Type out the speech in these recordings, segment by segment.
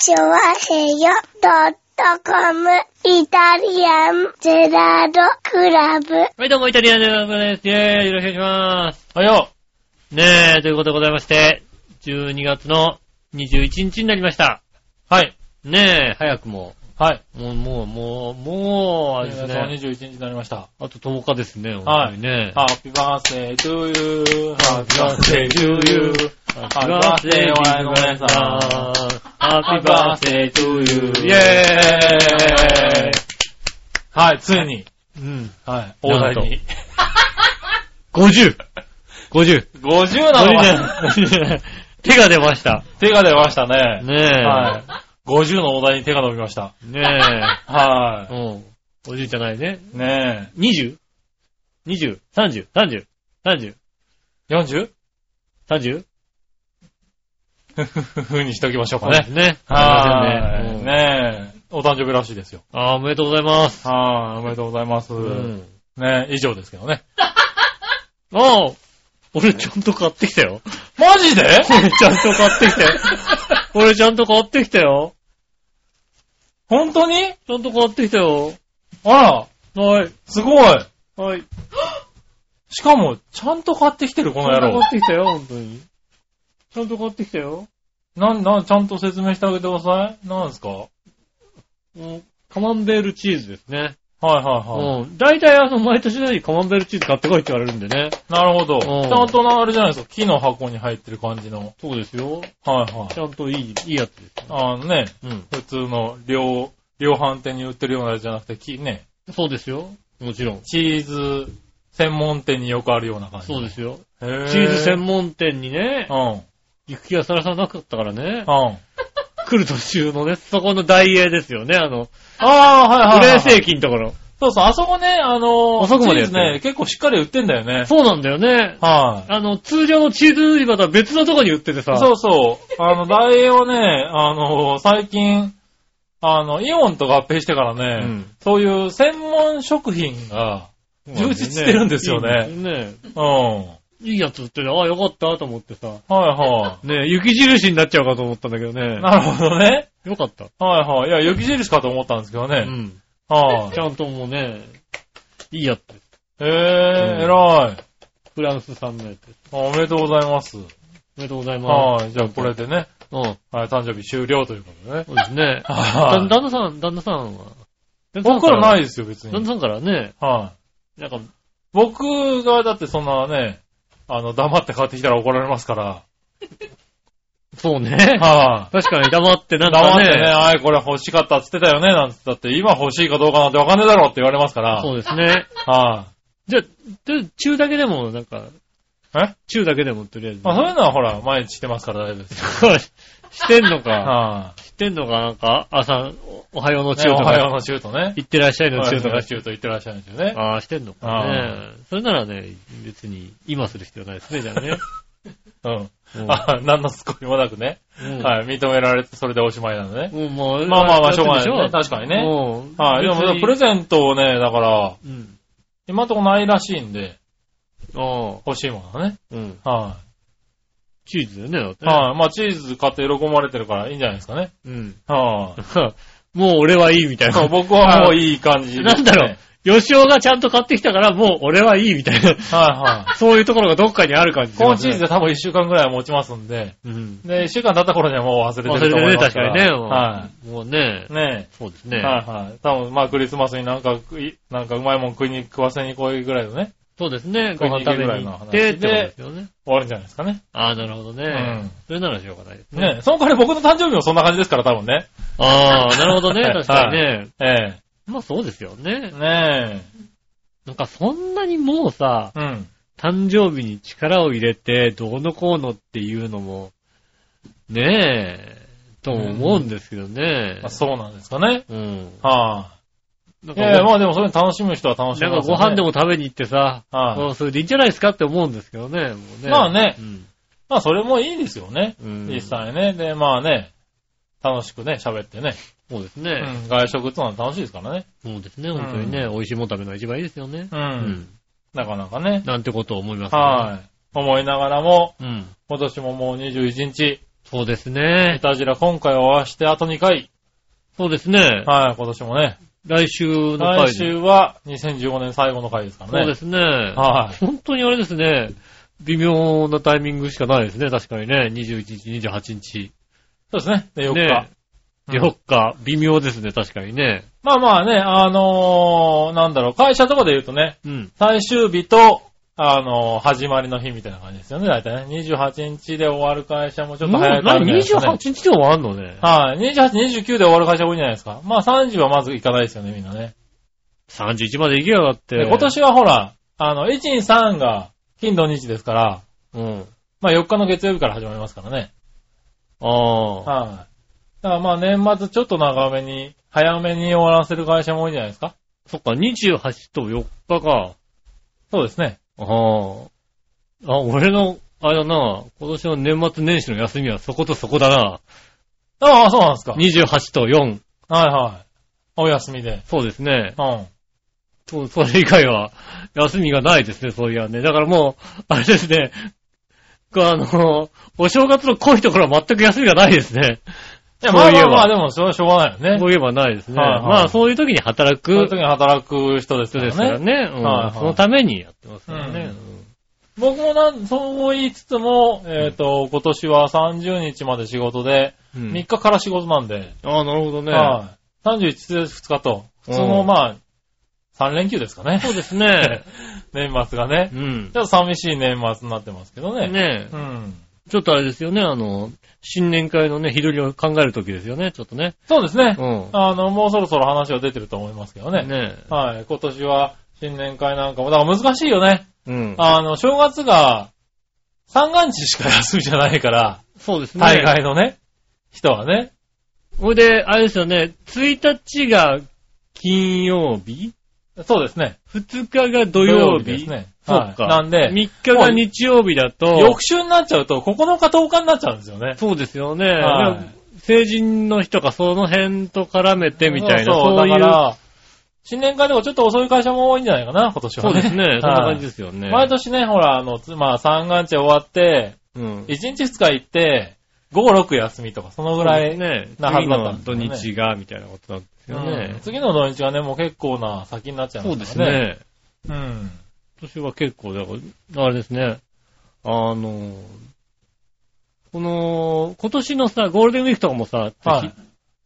チョワヘヨドットコムイタリアンジェラードクラブ。はい、どうも、イタリアンジェラードです。イェーイ、よろしくお願いします。はいよ。ねえ、ということでございまして、12月の21日になりました。はい。ねえ、早くも。はい。もう、もう、もう、もう、あれですね。21日になりました。あと10日ですね、本はい当にね。ハッピーバースデートゥーユー。ハッピーバースデートゥーユー。ハッピーバースデーお前の皆さん。ハッピーバースデートゥーユー。イェーイはい、ついに。うん。はい、大台に。50!50! 50なの？50手が出ました。手が出ましたね。ねえ。はい。50の大台に手が伸びました。ねはえ。うん。おじいじゃないね。い。ね 20?20? 30? 30? 30? え。40? 30? ふふふふにしておきましょうかそうですね。ね。はい。ね。え。お誕生日らしいですよ。ああ、おめでとうございます。はい。おめでとうございます。ねえ、以上ですけどね。ああ、俺ちゃんと買ってきたよ。マジで俺ちゃんと買ってきたよ。俺ちゃんと買ってきたよ。本当にちゃんと買ってきたよ。あら、はい。すごい。はい。しかも、ちゃんと買ってきてる、この野郎ちゃんと買。ってきたよ、本当に。ちゃんと買ってきたよ。なん、なん、ちゃんと説明してあげてください。なんですか？はいうんカマンベールチーズですね。はいはうん。大体あの、毎年のようにカマンベールチーズ買ってこいって言われるんでね。い。なるほど。ちうんゃんとな、あれじゃないですか。木の箱に入ってる感じの。そうですよ。はいはいち。ゃんといい、いいやつですよ。あのね、うん。普通の量、量販店に売ってるようなやつじゃなくて、木ね、そうですよ。もちろん。チーズ専門店によくあるような感じ。そうですよ。チーズ専門店にねう、ん。うん。行く気がさらさらなかったからね。来る途中のね、そこの大英ですよね、あの、ああ、はいはい、はい。プレイ世紀のところ。そうそう、あそこね、あのー、あそこまでやってるチーズね、結構しっかり売ってんだよね。そうなんだよね。はい。あの、通常のチーズ売り場とは別のとこに売っててさ。そうそう。あの、ダイエーをね、あの、最近、あの、イオンと合併してからね、うんそういう専門食品が、充実してるんですよねいいんですよね。うん。はいいいやつ売ってる。ああ、よかったと思ってさ。は ね雪印になっちゃうかと思ったんだけどねい。。なるほどね。よかった。はいはい。いや、雪印かと思ったんですけどね。うん。はい、ちゃんともうね、いいやつです。へうんえ、偉い。フランス産のやつです。あおめでとうございます。おめでとうございます。はい。じゃあこれでね、うん。はい、誕生日終了ということでね。そうですね。はいだ旦那さん、旦那さんは？僕から？ないい。ですよ、別に。旦那さんからね、はい。なんか、僕がだってそんなね、あの、黙って買ってきたら怒られますから。そうね。はい、確かに黙ってなんか黙ってね、ね。あい、これ欲しかったっつってたよね、なんつったって、今欲しいかどうかなんてわかんねえだろって言われますから。そうですね。はじゃあ、で中だけでも、なんか、い、え？中だけでもとりあえず。まあそういうのはほら、毎日してますから大丈夫ですよ。してんのか。はしてんのか、なんか、朝、おはようのい、中とか、ねおはようの中とね。行ってらっしゃいの中とか中と言ってらっしゃるんですよね。ああ、してんのかあね。それならね、別に、今する必要ないですね、じゃあね。うん。うんあ、何のすこりもなくね。うんはい、認められてそれでおしまいなのね。うん、まあまあまあ、しょうがないやね。確かにね。うんはい、でもプレゼントをね、だから、うん。今んとこないらしいんで、欲しいものはね。うん。はチーズだよね、だって。はい。まあ、チーズ買って喜ばれてるからいいんじゃないですかね。うん。はい。もう俺はいいみたいな。そう、僕はもういい感じなんだろう。吉尾がちゃんと買ってきたから、もう俺はいいみたいな。はいはい。そういうところがどっかにある感じコーンチーズで。で多分一週間ぐらいは持ちますんで、うん。で、一週間経った頃にはもう忘れてると思います確かにね。はもうねい。。ねえ。そうですね。はいはい。多分まあクリスマスになんかなんかうまいもん食いに食わせに来いぐらいのね、そうですね。ご飯食べにぐらいの話行ってですよね。終わるんじゃないですかね。ああ、なるほどね。うんそれならしょうがないですね。ねえ。その代わり僕の誕生日もそんな感じですから多分ね。ああ、なるほどね。は い確かにね。えまあそうですよねえ。。ねなんかそんなにもうさ、え。うん。誕生日に力を入れて、どうのこうのっていうのも、ねえ、と思うんですけどね。あそうなんですかね。うん。はなんい。いやいや、かまあでもそれ楽しむ人は楽しみなんかご飯でも食べに行ってさ、はいそうそれでいいんじゃないですかって思うんですけどね。もうねまあねうん。まあそれもいいですよね。うん実際ね。で、まあね、楽しくね、喋ってね。そうですね。うん。外食ってのは楽しいですからね。そうですね、本当にね、美味しいもの食べるのが一番いいですよね。う。。うんなかなかね。なんてことを思いますね。はい。思いながらも、い。うん。今年ももう21日、そうですいね。たじら今回を合わせてあと2回。そうですね。はい、今年もね。来週の回で。来週は2015年最後の回ですからね。そうですね。はい。本当にあれですね。微妙なタイミングしかないですね。確かにね。21日、28日。そうですね。で、4日。ねうん4日。微妙ですね。確かにね。まあまあね、あのー、なんだろう、会社とかで言うとね、うん。最終日と、あのー、始まりの日みたいな感じですよね、大体ね。28日で終わる会社もちょっと早いから、何？ね。28日で終わんのね。はい。28、29で終わる会社多いんじゃないですか。まあ30はまず行かないですよね、みんなね。31まで行けよ、だって。で今年はほら、あの、1、2、3が、金土日ですから、うん。まあ4日の月曜日から始まりますからね。ああ。はい。だからまあ年末ちょっと長めに、早めに終わらせる会社も多いんじゃないですか。そっか、28と4日か。そうですね。ああ。あ、俺の、あれだな、今年の年末年始の休みはそことそこだな。ああ、そうなんですか。28と4。はいはい。お休みで。そうですね。うん。そう、それ以外は、休みがないですね、そういやね。だからもう、あれですね。あの、お正月の濃いところは全く休みがないですね。いや、まあまあまあ、でも、それはしょうがないよね。そういえばないですね。はいはいまあ、そういう時に働くそういう時に働く人ですから人ですからね。ね。うんはいはいそのためにやってますからね。僕もなん、そう言いつつも、えっ、と、今年は30日まで仕事で、うん3日から仕事なんで、ああ、なるほどね。はい。31で2日と、普通のうんまあ、3連休ですかね。そうですね。年末がね。うんちょっと寂しい年末になってますけどね。ねえうん。ちょっとあれですよね、あの、新年会のね、日取りを考える時ですよね、ちょっとね。そうですね。うん。あの、もうそろそろ話は出てると思いますけどね。ねはい。今年は新年会なんかも、だから難しいよね。え。うん。あの、正月が三が日しか休みじゃないから、そうですね。大概のね、人はね。ほいで、あれですよね、1日が金曜日？そうですね。2日が土曜日ですね。そうか。はいなんで、3日が日曜日だと、翌週になっちゃうと9日10日になっちゃうんですよね。そうですよね。はい成人の日とかその辺と絡めてみたいな、そうそう。だから、新年会でもちょっと遅い会社も多いんじゃないかな、今年はね。そうですね。そんなはい感じですよね。毎年ね、ほら、あの、つまあ、三が日終わって、うん。1日2日行って、5、6休みとか、そのぐらい。ね。なはずだったん次の土日が、みたいなことなんですようねん。次の土日がね、もう結構な先になっちゃいまそうですすからね。ね。うん。今年は結構、だから、あれですね。あの、この、今年のさ、ゴールデンウィークとかもさ、はい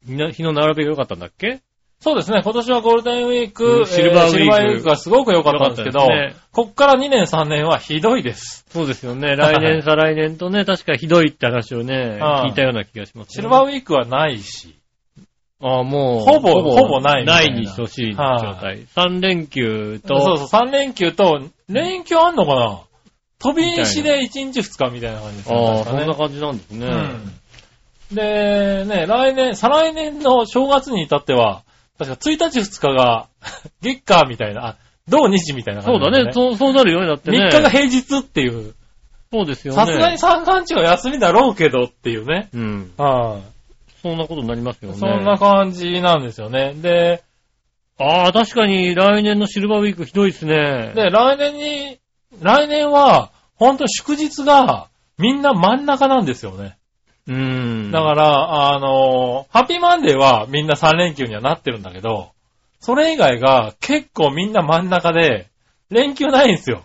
日の日の並べが良かったんだっけ？そうですね、今年はゴールデンウィーうク、んシルバーウィークえシルバーウィークがすごく良かったんですけど、ねこっから2年3年はひどいです。そうですよね。来年、再来年とね、確かひどいって話をね、はい聞いたような気がします、ね。シルバーウィークはないし、ああ、もう、ほぼほぼないなないに等しい状は態。3連休と、そうそう、3連休と、連休あんのかな？飛び石で1日2日みたいな感じですね。ああ、そんな感じなんですね。うん。で、ね、来年、再来年の正月に至っては、確か1日2日が 月火みたいな、あ、土日みたいな感じなんで、そうだね。そう、そうなるよね。だってね。3日が平日っていう、そうですよね。さすがに三が日は休みだろうけどっていうね。うん。はい、そんなことになりますよね。そんな感じなんですよね。で、ああ、確かに来年のシルバーウィークひどいですね。で、来年に、来年は、本当に祝日が、みんな真ん中なんですよね。うーん。だから、あのハッピーマンデーはみんな3連休にはなってるんだけど、それ以外が結構みんな真ん中で、連休ないんですよ。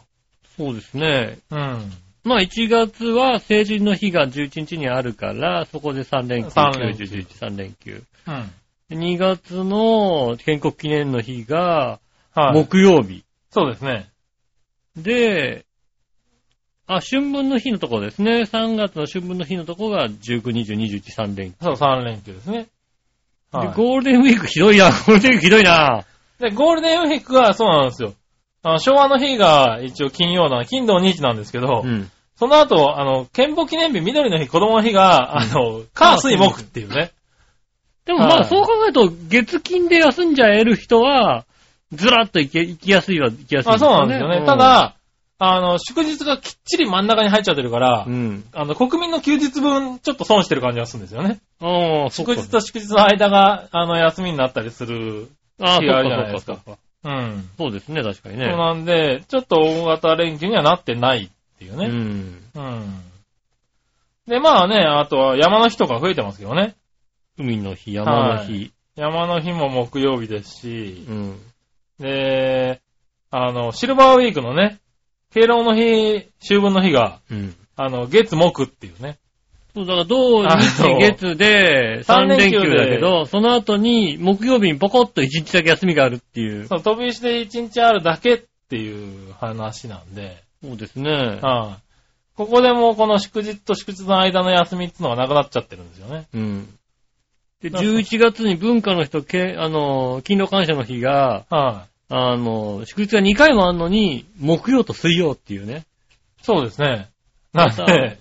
そうですね。うん。まあ1月は成人の日が11日にあるから、そこで3連休、三連休9、11、3連休。うん。2月の建国記念の日がはい。木曜日。そうですね。で、あ、春分の日のところですね。3月の春分の日のところが19、20、21、3連休。そう、3連休ですね。はいで、ゴールデンウィークひどいな。ゴールデンウィークひどいな。で、ゴールデンウィークはそうなんですよ。あの昭和の日が一応金曜な、金土日なんですけど、うん。その後、あの、憲法記念日、緑の日、子供の日が、あの、火水木っていうね。でもまあ、はいそう考えると、月金で休んじゃえる人は、ずらっと行け、行きやすいは行きやすいあそうなんですよね。うた、だ、あの、祝日がきっちり真ん中に入っちゃってるから、うん。あの、国民の休日分、ちょっと損してる感じがするんですよね。ああ、そっか祝日と祝日の間が、あの、休みになったりする。ああ、日があるじゃないですかそっそっそっうん。そうですね、確かにそうね。なんで、ちょっと大型連休にはなってないっていううね。ん。うん。で、まあね、あとは山の日とか増えてますけどね。海の日、山の日。山の日も木曜日ですしう、ん。で、あの、シルバーウィークのね、敬老の日、秋分の日が、うん。あの、月木っていうね。そう、だから、土あ日の月で3三連連休だけど、その後に木曜日にポコッと1日だけ休みがあるっていう。その飛び石で1日あるだけっていう話なんで、そうですね。はいここでもうこの祝日と祝日の間の休みっていうのがなくなっちゃってるんですよね。うん。で、なんか11月に文化の日とけ、あの、勤労感謝の日が、はい、あの、祝日が2回もあるのに、木曜と水曜っていうね。そうですね。なんで、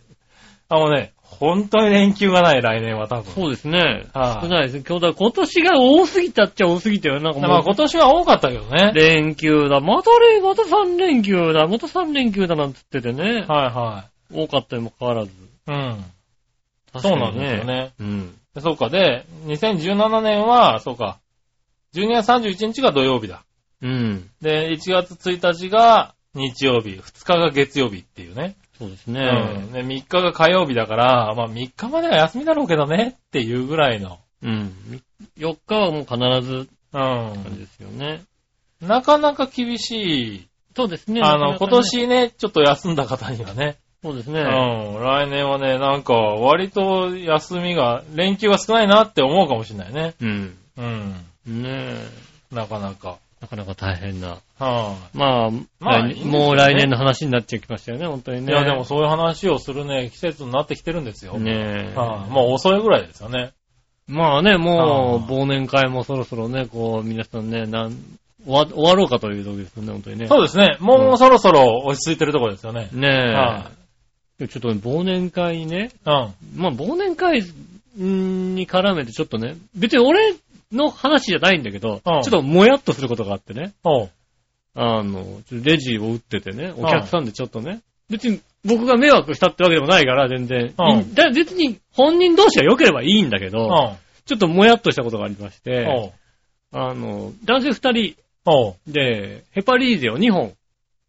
あのね、本当に連休がない来年は多分。そうですね。はい少ないです。今日だ今年が多すぎたっちゃ多すぎたよ。なんかまもう、あ今年は多かったけどね。連休だ。また連、また3連休だ。また3連休だなんつっててね。はいは多かったにもかかわらず。い。うん。そうなんですよ。ね。うん。でそうか。で、2017年は、そうか。12月31日が土曜日だ。うん。で、1月1日が日曜日、2日が月曜日っていうね。そうですうね。ん。で、3日が火曜日だから、まあ3日までは休みだろうけどねっていうぐらいの。うん。4日はもう必ずう感じん。ですよね。なかなか厳しい。そうですね。あの、なかなかね今。年ね、ちょっと休んだ方にはね。うそうですね。ん。来年はね、なんか、割と休みが、連休が少ないなって思うかもしれないね。うん。うん。ねえ。なかなか。なかなか大変な。はまあ、来まあねもう来年の話になっちゃいましたよね、本当にい。ね。いや、でもそういう話をするね、季節になってきてるんですよ。ねえ。はいもう遅いぐらいですよね。まあね、もう、忘年会もそろそろね、こう、皆さんね、なん、終わ、終わろうかという時ですよね、本当にね。そうですね。もうそろそろ落ち着いてるところですよね。ねはえ。ちょっとね忘年会にね、うん。まあ忘年会に絡めてちょっとね、別に俺の話じゃないんだけど、うんちょっともやっとすることがあってね。あの、レジを打っててね、お客さんでちょっとね、別に僕が迷惑したってわけでもないから、全然。だ別に本人同士が良ければいいんだけど、うん。ちょっともやっとしたことがありまして。あの、男性二人。で、ヘパリーゼを2本、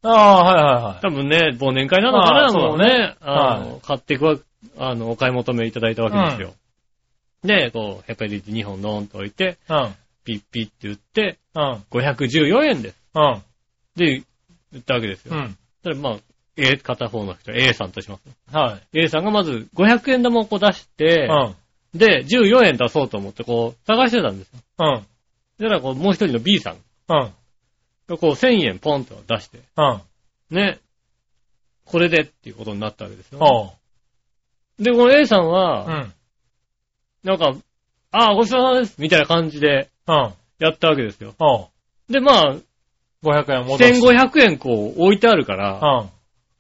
ああ、はいはいはい。多分ね、忘年会なのかな、もうね、あの、は買っていくわ、あの、お買い求めいただいたわけですよ。で、こう、ヘパリーゼ2本ドーンと置いて、うん。ピッピッって言って、うん。514円です。うん。で、言ったわけですよ。うん。それまあ、A、片方の人、A さんとします。はい。A さんがまず500円玉をこう出してう、ん。で、14円出そうと思ってこう、探してたんですよ。うん。そしたらこう、もう一人の B さんうん。がこう、1000円ポンと出して、うん。ね、これでっていうことになったわけですよ。おう。で、この A さんうは、ん。なんか、ああ、ごちそうさまですみたいな感じでうん。やったわけですよ。おう。で、まあ、500円戻す。1500円こう置いてあるから、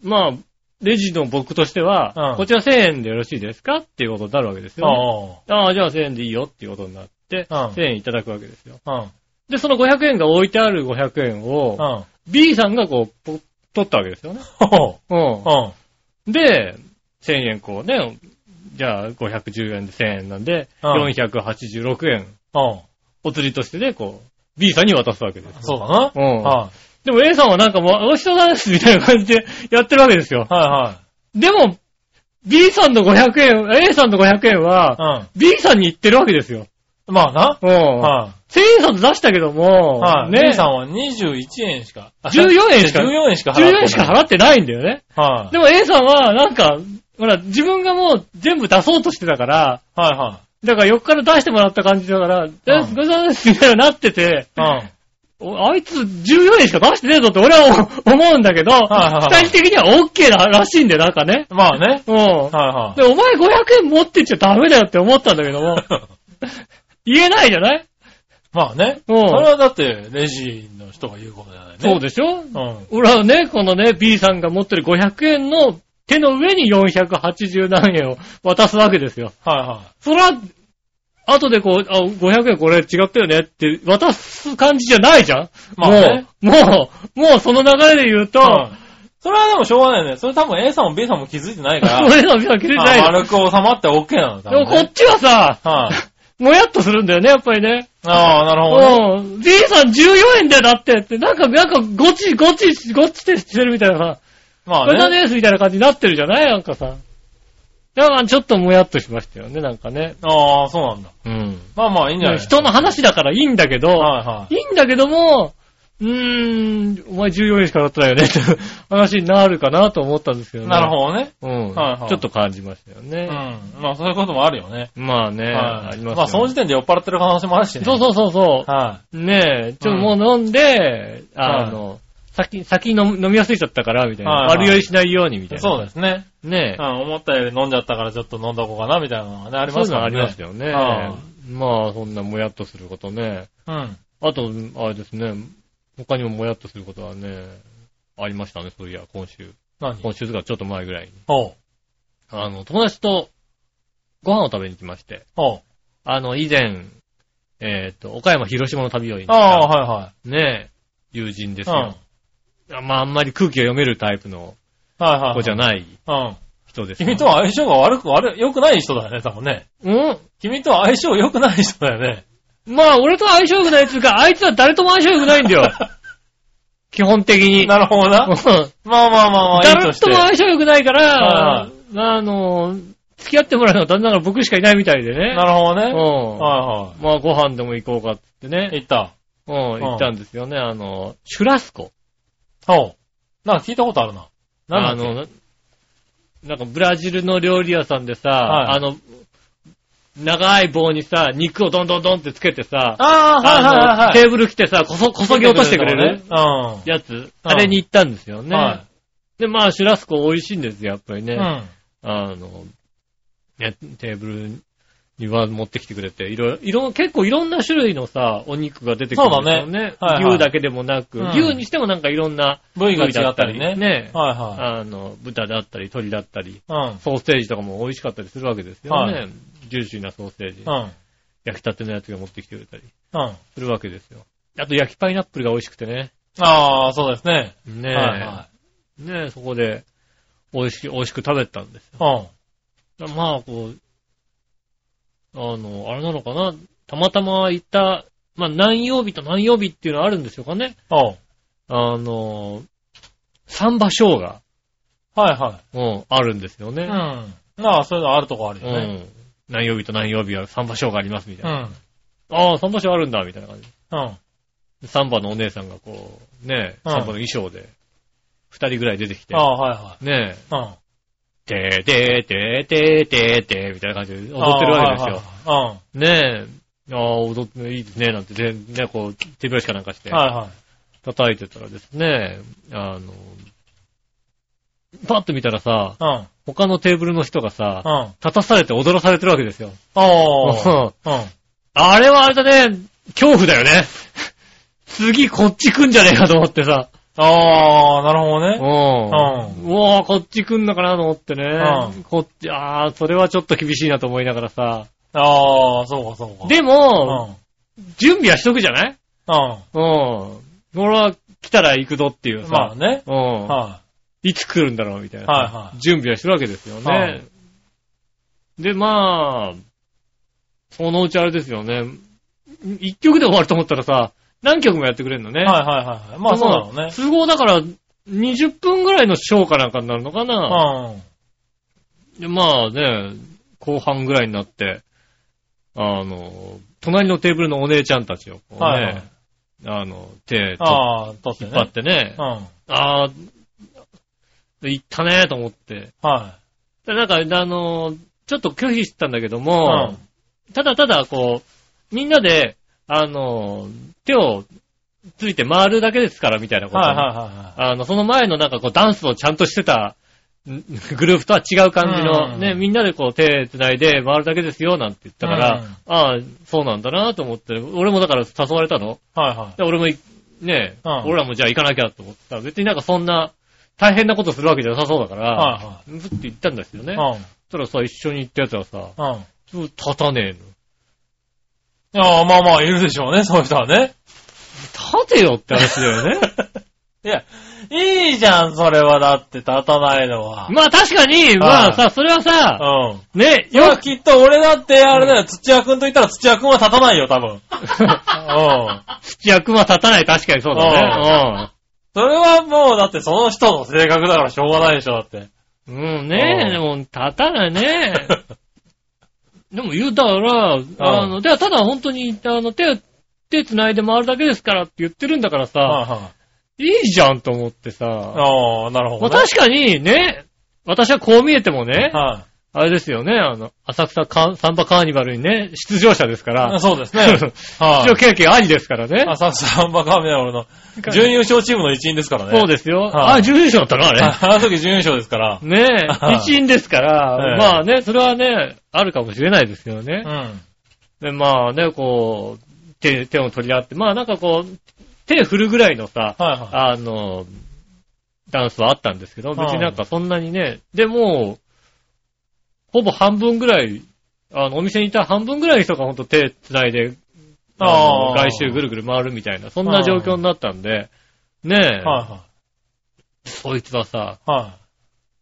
うん。まあ、レジの僕としては、うんこちら1000円でよろしいですかっていうことになるわけですよ、ね。おう。ああ、じゃあ1000円でいいよっていうことになって、うん1000円いただくわけですよ。うん。で、その500円が置いてある500円を、うん。B さんがこう、ぽ取ったわけですよね。おう。ううん。ん。で、1000円こうね、じゃあ510円で1000円なんで、うん486円、うん。お釣りとしてね、こう、B さんに渡すわけですよ。そうだな。うん。はでも A さんはなんかもう、おいしそうだですみたいな感じでやってるわけですよい。。はでも、B さんの500円、A さんの500円いは、はい。B さんに行ってるわけですよ。うん。まあな。うん。は1000円札出したけども、い。はい。ね。B さんは21円しか。あ14円しか14円しか払ってない。14円しか払ってないんだよね。はい。でも A さんは、なんか、ほら、自分がもう全部出そうとしてたから、はいはだから横から出してもらった感じだから、え、ごちそうさまですみたいになってて、い。うん。おあいつ14円しか出してねえぞって俺は 思うんだけど、はいはい二人的には OK だらしいんだよ、なんかね。まあね。うん。はいはで、お前500円持ってっちゃダメだよって思ったんだけども、い。言えないじゃない？まあね。うんそれはだって、レジの人が言うことじゃないね。そうでしょ？うん。俺はね、このね、B さんが持ってる500円の手の上に480何円を渡すわけですよ。はいはそら、後でこう、あ、500円これ違ったよねって渡す感じじゃないじゃんまあねもう、もう、もうその流れで言うと、い。うん。それはでもしょうがないよね。それ多分 A さんも B さんも気づいてないから。俺の B さん気づいてない。丸く収まって OK なの、多分ね。でもこっちはさ、はい。もやっとするんだよね、やっぱりね。ああ、なるほどね。うん。B さん14円だよ、だってって。なんか、なんか、ごち、ごち、ごちってしてるみたいなさ。まあこれだね。ねーすみたいな感じになってるじゃない？なんかさ。だからちょっともやっとしましたよね、なんかね。ああ、そうなんだ。うん。まあまあいいんじゃない人の話だからいいんだけど、はいはいいんだけども、うーん、お前14円しかだったらよねって 話になるかなと思ったんですけどい。ね。なるほどね。ど。うん、はいはいちょっと感じましたようね。ん。まあそういうこともあるよね。まあね、はいありますよ、まあその時点で酔っ払ってる可能性もあるしね。そうそうそうそう。はねえ、ちょっともう飲んで、あの、先、先に飲飲みやすいちゃったから、みたいな。はいはい悪酔いしないように、みたい。いな。そうですね。ねえう。ん。思ったより飲んじゃったからちょっと飲んどこうかなみたいなのがね、ありそういうのあますからね。りますよね。はまあ、そんなもやっとすることね。うん。あと、あれですね、他にももやっとすることはね、ありましたね、そういや、今週。何？今週とかちょっと前ぐらいに。おう。あの、友達とご飯を食べに行きまして、おう。あの、以前、えっ、と、岡山、広島の旅を行っああ、た、はねえ、友人ですいはい。よ。まあ、あんまり空気が読めるタイプのうん。はいはい。子じゃないうん。人ですよ。君とは相性が悪く、悪い、良くない人だよね、多分ね。うん？君とは相性良くない人だよね。まあ、俺と相性良くないっていうか、あいつは誰とも相性良くないんだよ。基本的に。なるほどな。うんまあまあまあまあ、いいとして。誰とも相性良くないかはいらは、あの、付き合ってもらうのは残念ながら僕しかいないみたいでね。なるほどね。うん。はまあ、ご飯でも行こうかっていはい。ね。行った。うん、行ったんですよね。あの、シュラスコ。おう。なんか聞いたことあるな。なんだっけ？あの、なんかブラジルの料理屋さんでさ、はいあの、長い棒にさ、肉をどんどんどんってつけてさ、ああ、はいはいはいはい。テーブル来てさ、こそ、こそぎ落としてくれるうん。やつ、あれに行ったんですよね。はで、まあ、シュラスコ美味しいんですよ、やっぱりね。い。うん。あの、ね、テーブルには持ってきてくれて、いろいろ、結構いろんな種類のさ、お肉が出てくるんですよね。そうだねはいはい牛だけでもなく、うん牛にしてもなんかいろんな部位が違ったりね。ね。はいはあの、豚だったり、鶏だったり、い。うん。ソーセージとかも美味しかったりするわけですよね。はいジューシーなソーセージ。うん。焼きたてのやつが持ってきてくれたりうん。するわけですよ。あと焼きパイナップルが美味しくてね。ああ、そうですね。ねえ、はいはねえ、そこで美味しく、美味しく食べたんですよ。い。うん。まあ、こう、あの、あれなのかな、たまたま行った、まあ何曜日と何曜日っていうのはあるんでしょうかね？おう。あの、サンバショーが、はいはうん、あるんですよい。ね。うん。まあ、そういうのあるとこあるうよね。ん。何曜日と何曜日はサンバショーがありますみたいな。うん。ああ、サンバショーあるんだ、みたいな感じ。うん。でサンバのお姉さんがこう、ねえ、うんサンバの衣装で、二人ぐらい出てきてあ、あ、はいはねえ、い。うん。てーてーてーてーてーてーみたいな感じで踊ってるわけですよ。ああはいねえ、ああ、踊っていいですね、なんて、でね、こう、手拍子かなんかして、はい。はいはい。叩いてたらですね、あの、パッと見たらさ、うん。他のテーブルの人がさ、うん。立たされて踊らされてるわけですよ。おー。うん。あれはあれだね、恐怖だよね。次こっち来んじゃねえかと思ってさ。ああ、なるほどね。うん。うわぁ、こっち来んのかなと思ってね。うんこっち、ああ、それはちょっと厳しいなと思いながらさ。ああ、そうかそうか。でうも、ん。準備はしとくじゃない？うん。うん。俺は来たら行くぞっていうさ。まあね。うん。はいつ来るんだろうみたいな。はいはい準備はしてるわけですよね。はいで、まあ、そのうちあれですよね。一曲で終わると思ったらさ、何曲もやってくれるのね。い。はいはいはい。まあそうだろうね。都合だから、20分ぐらいのショーかなんかになるのかな。うん。でまあね、後半ぐらいになって、あの、隣のテーブルのお姉ちゃんたちをね、はいはいあの、手とああ、取って引っ張っね。てね、うん。ああ、行ったねと思って。はでなんか、あの、ちょっと拒否してたんだけどい。も、うん。ただただこう、みんなで、あの、手をついて回るだけですからみたいなこと。はいはいはい。あの、その前のなんかこうダンスをちゃんとしてたん グループとは違う感じの、うんね、みんなでこう手繋いで回るだけですよなんて言ったから、うんああ、そうなんだなと思って、俺もだから誘われたの。はいはい。で俺もい、ね、うん俺らもじゃあ行かなきゃと思ったら、別になんかそんな大変なことするわけじゃなさそうだから、はいはずって言ったんですよね。い。そうん。したらさ、一緒に行ったやつはさ、うん。立たねえの。いや、まあまあ、いるでしょうね、そういう人はね。立てよって話だよね。いや、いいじゃん、それはだって立たないのは。まあ確かに、まあさ、それはさ、うん。ね、いや、よきっと俺だって、あれだよ、土屋くんと言ったら土屋くんは立たないよ、多分。うん。土役は立たない、確かにそうだね。それはもう、だってその人の性格だからしょうがないでしょ、だって。うんねうんえ、でも立たないね。でも言うたら、あの、ではただ本当に、あの、手、手繋いで回るだけですからって言ってるんだからさ、はいはい。いいじゃんと思ってさ、ああ、なるほまあど、ね。確かにね、私はこう見えてもね、はあれですよね、あの、浅草サンバカーニバルにね、出場者ですかい。ら、そうですね。出 はい場。経験ありですからね。浅草サンバカーミナルの準優勝チームの一員ですからね。そうですよ。はいあ、準優勝だったな、あれ。あの時準優勝ですから。ねえ、はい一員ですから、ええまあね、それはね、あるかもしれないですけどねう。ん。で、まあね、こう、手、手を取り合って、まあなんかこう、手振るぐらいのさ、はいはい。あの、ダンスはあったんですけど、別になんかそんなにね、でも、ほぼ半分ぐらい、あの、お店にいた半分ぐらいの人がほんと手繋いで、あのあー外周ぐるぐる回るみたいな、そんな状況になったんで、ねえ、はそいつはさ、いはい。はい。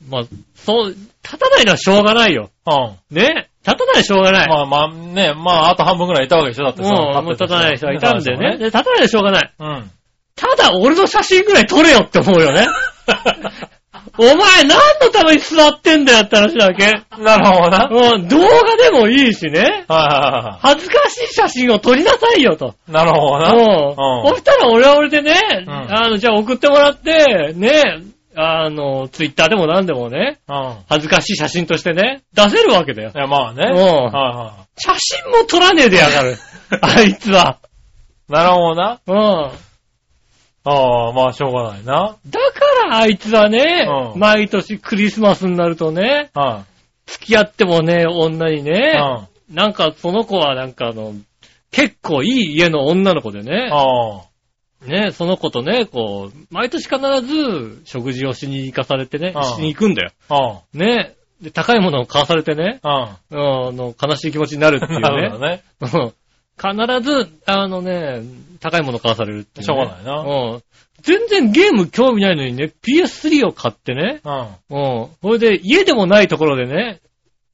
まあ、そう、立たないのはしょうがないよ。うん。ね立たないしょうがない。まあまあね、まああと半分くらいいたわけでしょだってさもう、もう立たない人がいたんでね。ね。で立たないのはしょうがない。うん。ただ、俺の写真ぐらい撮れよって思うよね。お前何のために座ってんだよって話だけ。なるほどな。はいうん、動画でもいいしね。は恥ずかしい写真を撮りなさいよと。いはい。なるほどうん。な。そしたら俺は俺でね、んあの、じゃあ送ってもらって、ね、あの、ツイッターでも何でもね、うん。うん。恥ずかしい写真としてね、出せるわけだよい。や、まあね。うんはいは写真も撮らねえでやがる。あいつは。い。なるほどな。うん。ああ、まあしょうがないな。だからあいつはね、うん毎年クリスマスになるとね、は付き合ってもね、女にい。ね、うん。なんかその子はなんかあの、結構いい家の女の子でね、あね、その子とね、こう、毎年必ず食事をしに行かされてねうん、しに行くんだよ。ね、で、高いものを買わされてね、うん。あの、悲しい気持ちになるっていう なるほどね。ね。うん必ず、あのね、高いもの買わされるってね。しょうがないなうん。全然ゲーム興味ないのにね、PS3 を買ってね、うん。うん。それで、家でもないところでね、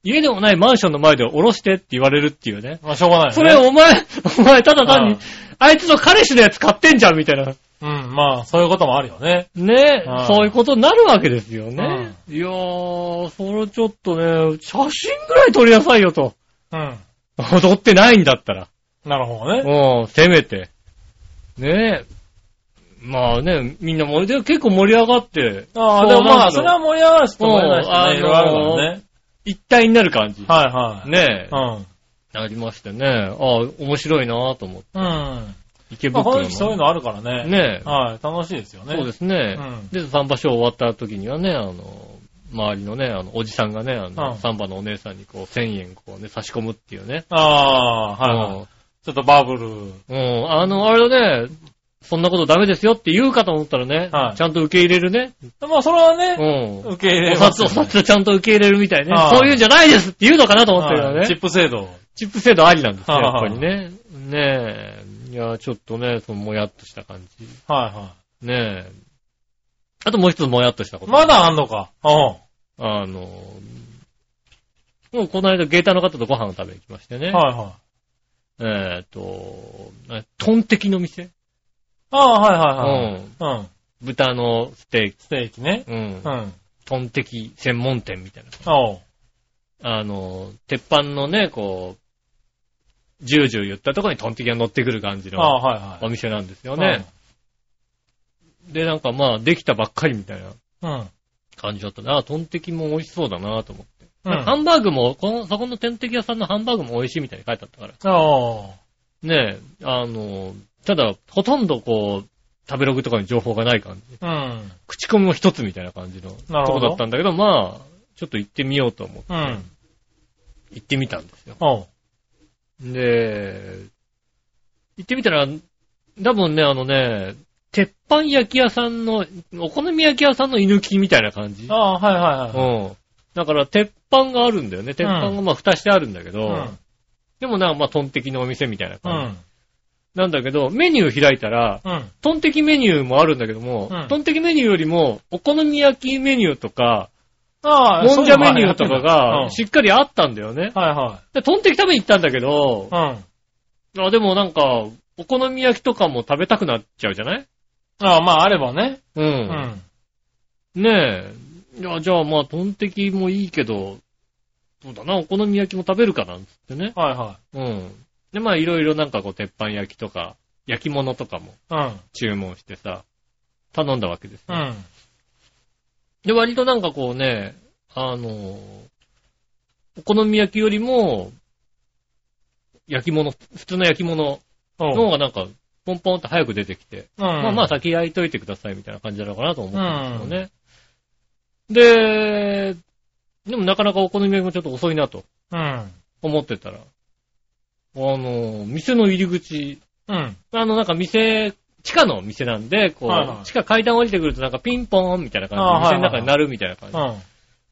家でもないマンションの前で降ろしてって言われるっていうね。まあしょうがないよね。それお前、お前ただ単にうん、あいつの彼氏のやつ買ってんじゃんみたいな。うん、まあそういうこともあるよね。ねうんそういうことになるわけですよね。いやー、それちょっとね、写真ぐらい撮りなさいよと。うん。踊ってないんだったら。なるほどね。うん、せめて。ねえ。まあね、みんな盛りで結構盛り上がって、ああ、でもまあ、それは盛り上がるしうんあのーね、いろいろあるからね。一体になる感じ。はいはい。ねえ、うん。なりましてね。ああ、面白いなぁと思って。うん。まあ、池袋の。この人そういうのあるからね。ねえ。はい、楽しいですよね。そうですね。うんで、サンバショー終わった時にはね、あの、周りのね、あの、おじさんがね、あの、うんサンバのお姉さんにこう、1000円こうね、差し込むっていうね。ああ、はいはい。ちょっとバブル。うん。うん。あの、あれだね、そんなことダメですよって言うかと思ったらね、はいちゃんと受け入れるね。まあ、それはうね、ん。受け入れお札、ますよねお札ちゃんと受け入れるみたいね。はいそういうんじゃないですって言うのかなと思ったけどね。はいチップ制度。チップ制度ありなんですよ、やっはいぱりね。ねえ。いや、ちょっとね、そのもやっとした感じ。はいはねえ。あともう一つもやっとしたこい。と。まだあんのか？うん。あの、もうこの間ゲーターの方とご飯を食べに来ましてね。はいはい。えっ、と、えトンテキの店、ああ、はいはいはい。うん。豚のステーキ、ステーキね。うんう。ん。トンテキ専門店みたいな。おう。あの、鉄板のね、こう、ジュージュー言ったところにトンテキが乗ってくる感じああ、のはいはい。お店なんですよね。で、なんかまあ、できたばっかりみたいなうん。感じだったな。あトンテキも美味しそうだなと思って。うん。ハンバーグも、この、そこのトンテキ屋さんのハンバーグも美味しいみたいに書いてあったから。おう。ねえ、あの、ただ、ほとんどこう、食べログとかに情報がない感じ。うん。口コミも一つみたいな感じのとこだったんだけど、まあ、ちょっと行ってみようと思って、うん。行ってみたんですよ。で、行ってみたら、多分ね、あのね、鉄板焼き屋さんの、お好み焼き屋さんの居抜きみたいな感じ。ああ、はいはいはい。うん。だから、鉄板があるんだよね。鉄板がまあ、蓋してあるんだけど、うん。でもなんかまあ、トンテキのお店みたいなう感じ。ん。なんだけど、メニュー開いたら、うん。トンテキメニューもあるんだけども、うんトンテキメニューよりも、お好み焼きメニューとか、ああ、もんじゃメニューとかうが、んしっかりあったんだよね。はいはでトンテキ食べに行ったんだけどい。、うん。あでもなんか、お好み焼きとかも食べたくなっちゃうじゃない？ああ、まああればね。う。うんん。ねえ。いや、じゃあまあ、トンテキもいいけど、そうだな、お好み焼きも食べるかなんつってね。はいはうん。で、まあ、いろいろなんかこう、鉄板焼きとか、焼き物とかも。注文してさ、頼んだわけですよ。うん。で、割となんかこうね、あの、お好み焼きよりも、焼き物、普通の焼き物の方がなんか、ポンポンって早く出てきて、うん。まあまあ先焼いといてくださいみたいな感じなのかなと思ったんですけどね。で、でもなかなかお好み焼きもちょっと遅いなとうん。思ってたら、あの、店の入り口、うん。あのなんか店、地下の店なんで、こう、はいはい地下階段降りてくるとなんかピンポーンみたいな感じで、店の中になるみたいな感じで、うん。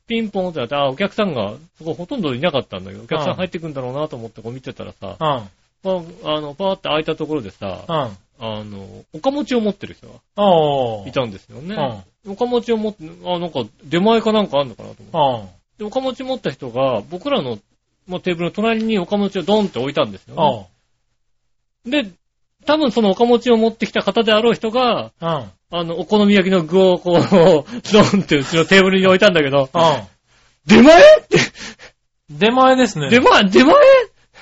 ピンポーンってなって、あ、お客さんが、そこほとんどいなかったんだけど、お客さん入ってくんだろうなと思ってこう見てたらさ、うん。パあの、パーって開いたところでさ、うん。あの、おかもちを持ってる人がおー。いたんですよね。うん。おかもちを持って、あ、なんか出前かなんかあんのかなと思って。うん。で、おかもち持った人が、僕らの、まあ、テーブルの隣におかもちをドンって置いたんですよ、ね。うん。で、多分そのおかもちを持ってきた方であろう人が、うん。あの、お好み焼きの具をこう、ドンってうちのテーブルに置いたんだけど、う出前って、ん。出前ですね。出前、出前？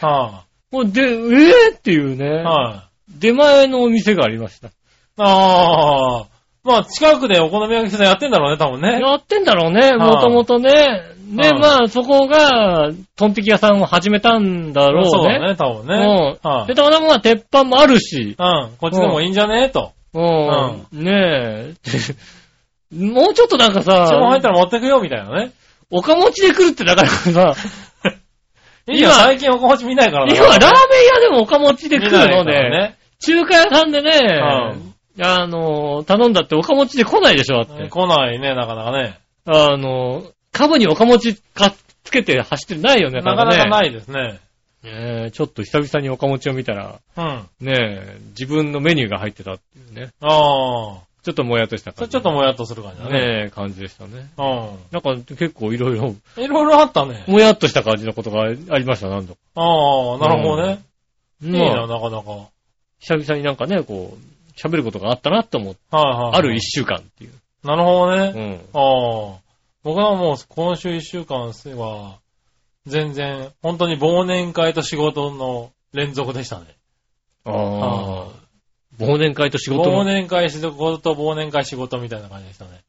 はもうで、えぇ、っていうい。ね、はい。出前のお店がありました。ああ。まあ、近くでお好み焼き屋さんやってんだろうね、多分ね。やってんだろうね、はいもともとね。で、はいまあ、そこが、トンテキ屋さんを始めたんだろうね。そうだね、多分ね。うん。はいで、たまたま鉄板もあるし、うん。こっちでもいいんじゃねえと。うん。ねえ。もうちょっとなんか注文入さった、ら持ってくよ、みたいなね。おかもちで来るってなかなかさ、いいよ、最近おこもち見ないからな今、ラーメン屋でもおかもちで来見ないるのからね。中華屋さんでね、あの、頼んだっておかもちで来ないでしょ、だって。来ないね、なかなかね。あの、株におかもちかつけて走ってないよね、なかなかい。ないですね。ねえちょっと久々におかもちを見たら、うん。ねえ、自分のメニューが入ってたっていうね。ああ。ちょっともやっとした感じ。ちょっともやっとする感じだね。ねえ、感じでしたね。うなんか結構いろいろ、ん。いろいろあったね。もやっとした感じのことがありました、何度か。ああ、なるほどね。いいまな、あ、なかなか。はい久々になんかね、こう、喋ることがあったなって思って、はい。ある一週間っていう。なるほどね。うん。ああ。僕はもう今週一週間は、全然、本当に忘年会と仕事の連続でしたね。あああ。忘年会と仕事忘も。年会仕事と忘年会仕事みたいな感じでしたね。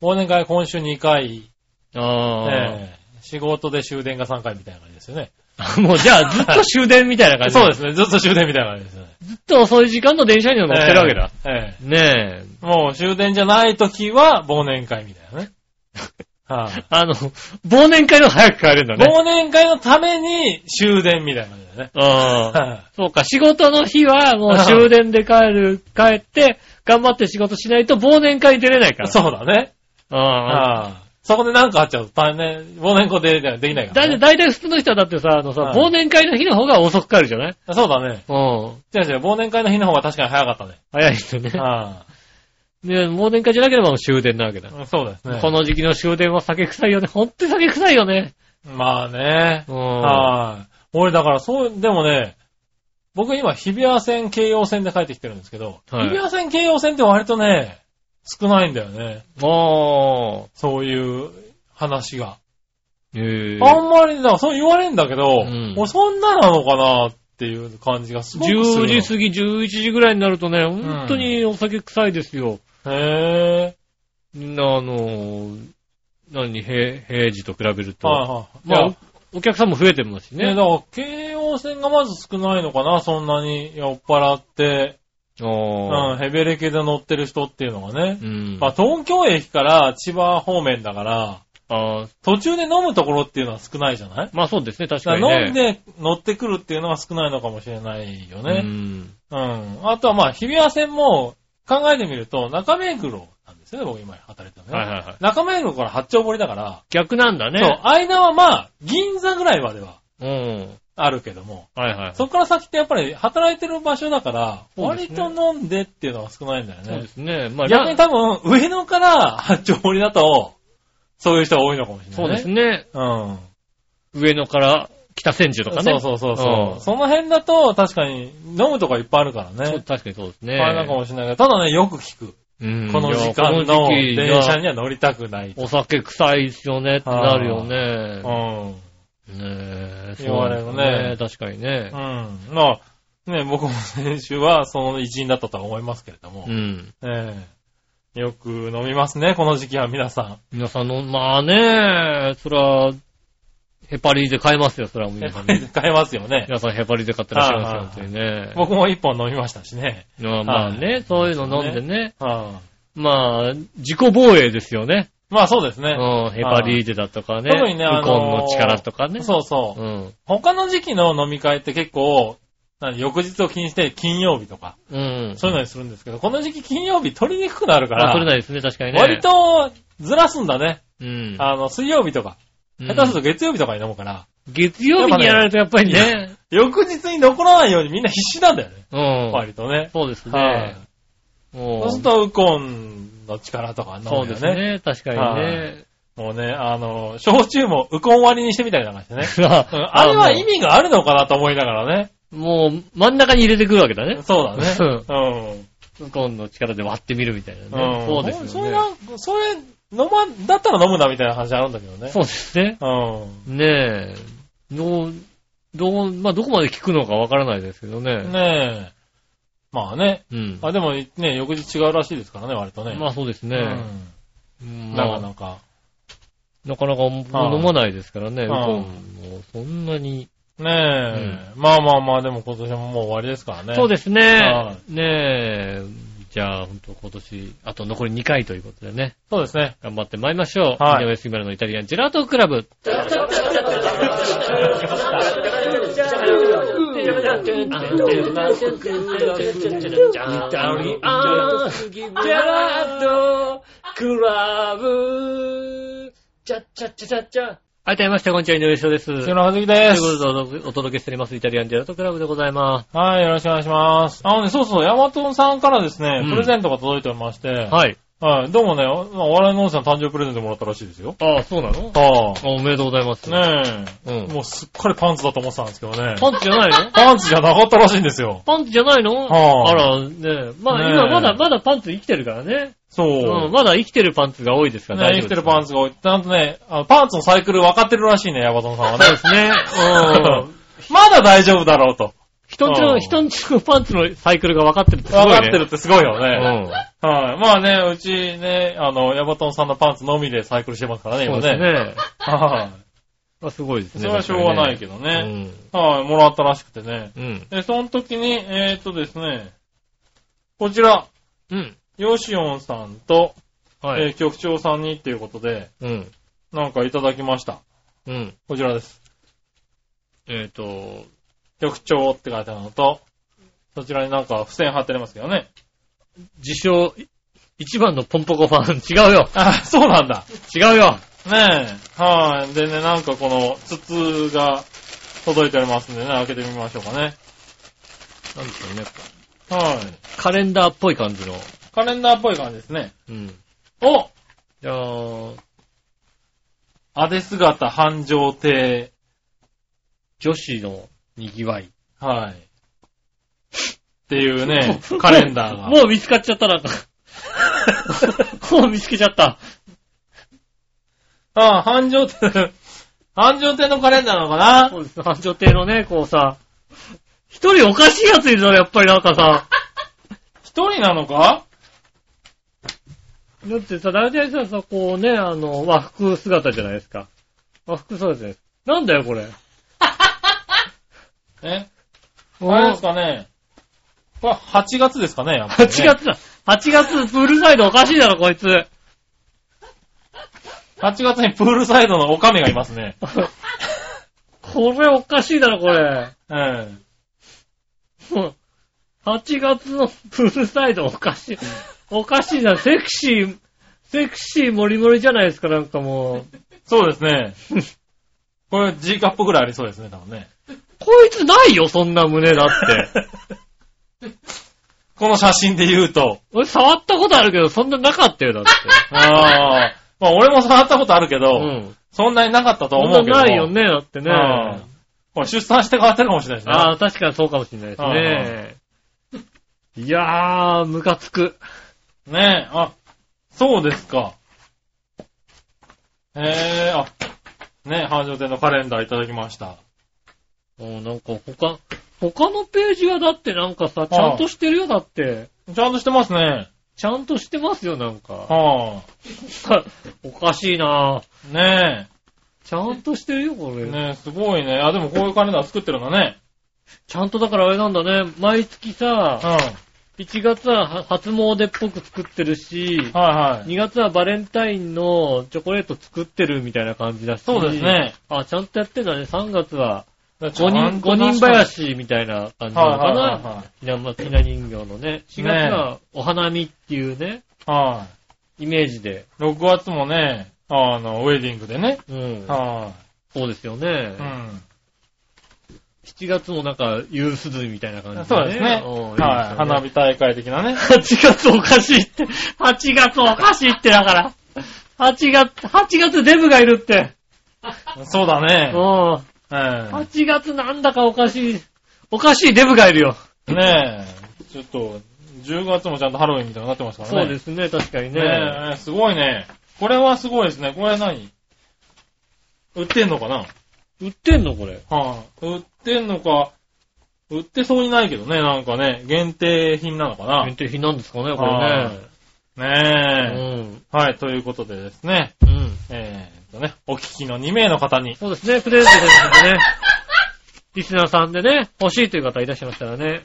忘年会今週2回、あええ仕事で終電が3回みたいな感じですよね。あ。もうじゃあずっと終電みたいな感じ。そうですね。ずっと終電みたいな感じですね。ずっと遅い時間の電車には乗ってるわけだ。ええ。えねえ。えもう終電じゃない時は忘年会みたいなね。はい、あの、忘年会の早く帰れるんだね。忘年会のために終電みたいな感じだね。ああ。はそうか、仕事の日はもう終電で帰る、帰って、頑張って仕事しないと忘年会に出れないから。いそうだね。ああ。そこで何かあっちゃうと大変ね、忘年会でできないから、ね。だいたい、だいたい普通の人はだってさ、あのさ、はい忘年会の日の方が遅く帰るじゃない？そうだね。うん。違う違う、忘年会の日の方が確かに早かったね。早い人ね。あね忘年会じゃなければもう終電なわけだ。あそうですね。この時期の終電は酒臭いよね。ほんとに酒臭いよね。まあね。うん。はい。俺だからそう、でもね、僕今日比谷線、京葉線で帰ってきてるんですけど、はい日比谷線、京葉線って割とね、少ないんだよね。ああ。そういう話が。ええあんまり、だからそう言われんだけど、うん俺そんななのかなっていう感じがすごくするの。10時過ぎ、11時ぐらいになるとね、本当にお酒臭いですよ。へみんな、あの、何、平平時と比べるぇと。はいはい。まあお客さんも増えてますしね、だね。から、京王線がまず少ないのかな、そんなに酔っ払って、あうん、あ。ヘベレケで乗ってる人っていうのがね。うん。まあ、東京駅から千葉方面だから、ああ途中で飲むところっていうのは少ないじゃない？まあそうですね、確だかかにね。ら飲んで乗ってくるっていうのが少ないのかもしれないようね。ん。うん。あとはまあ、日比谷線も考えてみると、中目黒なんですよね、僕今働いてるのね。はいはいはい。中目黒から八丁堀だから、逆なんだね。そう、間はまあ、銀座ぐらいまではうん。あるけども、はいはい。そこから先ってやっぱり働いてる場所だから、割と飲んでっていうのが少ないんだよねそうで。すね。まあ、逆に多分、上野から八丁堀だと、そういう人が多いのかもしれない、ね。そうですね。うん。上野から北千住とかね。そうそうそうそう、うんその辺だと確かに飲むとかいっぱいあるからそうね。確かにそうですね。あれなんかもしれないけど、ただね、よく聞く。うんこの時間の電車には乗りたくない。お酒臭いっすよねってなるようね。ん。ねえ、言われるね確かにねう。ん。まあ、ね、僕も先週はその一員だったとは思いますけれども。うん。ええよく飲みますね、この時期は皆さん。皆さんの、まあね、そら、ヘパリーで買えますよ、そら皆さんね。買えますよね。皆さんヘパリーで買ってらっしゃいますよ、本当にね。僕も一本飲みましたしね。まあまあね、そういうの飲んでね。はまあ、自己防衛ですよね。いまあそうですね。うん、ヘパリーゼだとかね。特にねあのーウコンの力とかね。そうそう。うん。他の時期の飲み会って結構、何翌日を気にして金曜日とか、うん。そういうのにするんですけど、この時期金曜日取りにくくなるから、あ、取れないですね、確かにね。割、とずらすんだね。うん。あの、水曜日とか、うん下手すると月曜日とかに飲むから、月曜日にやられるとやっぱりね。翌日に残らないようにみんな必死なんだよね。うん。割とね。そうですはいね。もそうすると、ウコンの力とか飲そうむよね。ですね、確かにね。もうね、あの、焼酎もウコン割りにしてみたりなんかしてね。うんああれは意味があるのかなと思いながらね。もう、真ん中に入れてくるわけだね。そうだね。うん。ウコンの力で割ってみるみたいなね。うん。そうですそれよね。が、それ、飲ま、だったら飲むなみたいな話あるんだけどね。そうですね。うん。ねえ。どう、どう、まあ、どこまで効くのかわからないですけどね。ねえ。まあね。うん。あ、でもね、翌日違うらしいですからね、割とね。まあそうですね。うん。うんなまあかなか。なかなか飲まないですからね、ウはいコンもそんなに。ねえ。まあまあまあ、でも今年ももう終わりですからね。そうですねは。ねえ。じゃあ、本当今年、あと残り2回ということでね、そうですね。頑張って参りましょう。はい井上杉村のイタリアンジェラートクラブ。はい、どうもまして、こんにちは、井上翔です。という杉村和樹です。ことで、お届けしております、イタリアンジェラートクラブでございます。はい、よろしくお願いします。あのね、そうそう、ヤマトンさんからですね、うんプレゼントが届いておりまして、はい。はい。どうもね、おお笑いのおじさん誕生日プレゼントもらったらしいですよ。ああ、そうなの？はあおめでとうございます。あ。ねうんえ。もうすっかりパンツだと思ってたんですけどね。パンツじゃないの？パンツじゃなかったらしいんですよ。パンツじゃないの？はああら、ねまあねえ今まだ、まだパンツ生きてるからね。そう。うん、まだ生きてるパンツが多いですからね生きてるパンツ。ツが多い。ちゃんとね、あのパンツのサイクル分かってるらしいね、ヤバトンさんはね。そうですね。うん。まだ大丈夫だろうと。人んちの、うん人んちのパンツのサイクルが分かってるってすごいね。分かってるってすごいようね。ん。はい。まあね、うちね、あの、ヤバトンさんのパンツのみでサイクルしてますからね、そう今ね。ですね。はあすごいですい。ね。それはしょうがないけどどね。はい、もらったらしくてね。うん。うん。で、その時に、えーっとですね、こちら、うん。ヨシオンさんと、はい。えー局長さんにっていうことで、うん。なんかいただきました。うん。こちらです。えっと、局長って書いてあるのと、そちらになんか付箋貼ってありますけどね。自称、一番のポンポコファン、違うよ。あ、そうなんだ。違うよ。ねえ。はい。でね、なんかこの筒が届いておりますんでね、開けてみましょうかね。なんでしょうね。はい。カレンダーっぽい感じの。カレンダーっぽい感じですね。うん。おじゃあ、アデ姿繁盛亭。女子の賑わい。はい。っていうね、カレンダーが。もう見つかっちゃったなんか。もう見つけちゃった。ああ、繁盛亭、繁盛亭のカレンダーなのかな？そうです。繁盛亭のね、こうさ、一人おかしいやついるだろ、やっぱりなんかさ。一人なのか？だってさ、大体さ、さこうね、あの、和服姿じゃないですか。和服姿じゃないですか。なんだよ、これ。え？あれですかね。これ8月ですかね、やっぱりね8月だ。8月、プールサイドおかしいだろ、こいつ。8月にプールサイドのオカメがいますね。これおかしいだろ、これ。う8月のプールサイドおかしい。おかしいな。セクシー、セクシーモリモリじゃないですか、なんかもう。えそうですね。これ G カップぐらいありそうですね、多分ね。こいつないよ、そんな胸だって。この写真で言うと。俺触ったことあるけど、そんななかったよ、だって。ああ。まあ俺も触ったことあるけど、うん。そんなになかったとそん思うけど。なないよね、だってね。うんこれ出産して変わってるかもしれないですね。ああ、確かにそうかもしれないですね。いやー、ムカつく。ねえ、あ、そうですか。へえ、あ、ねえ、繁盛店のカレンダーいただきました。うん、なんか他、他のページはだってなんかさ、ちゃんとしてるよ、だって。ちゃんとしてますね。ちゃんとしてますよ、なんか。は おかしいなぁ。あ、ねちゃんとしてるよ、こえ、れ。ねえ、すごいね。あ、でもこういうカレンダー作ってるんだね。ちゃんとだからあれなんだね。毎月さ、うん。1月は初詣っぽく作ってるし、はいはい。2月はバレンタインのチョコレート作ってるみたいな感じだし。そうですね。あ、ちゃんとやってんだね。3月は5 5人、五人林みたいな感じなのかはいはいな。はいはい。ひな、まひな人形のね。4月はお花見っていうね、はイメージで。い。6月もね、あの、ウェディングでね。うん。はそうですよね。い。うん。7月もなんか、夕涼みみたいな感じで、そうですね。うんはい。花火。火大会的なね。8月おかしいって。8月おかしいってだから。8月、8月デブがいるって。そうだうん。ね。8月なんだかおかしい。おかしいデブがいるよ。うん。ねえ。ちょっと、10月もちゃんとハロウィンみたいになってますからね。そうですね、確かにね。ねえ、すごいね。これはすごいですね。これ何？売ってんのかな？売ってんのこれ？はい、売ってんのか、売ってそうにないけどね、なんかね、限定品なのかな？限定品なんですかね、こはれねね。え、はい、ということでですね、とね、お聞きの2名の方に、そうですね、プレゼントということでね。リスナーさんでね、欲しいという方いらっしゃいましたらね。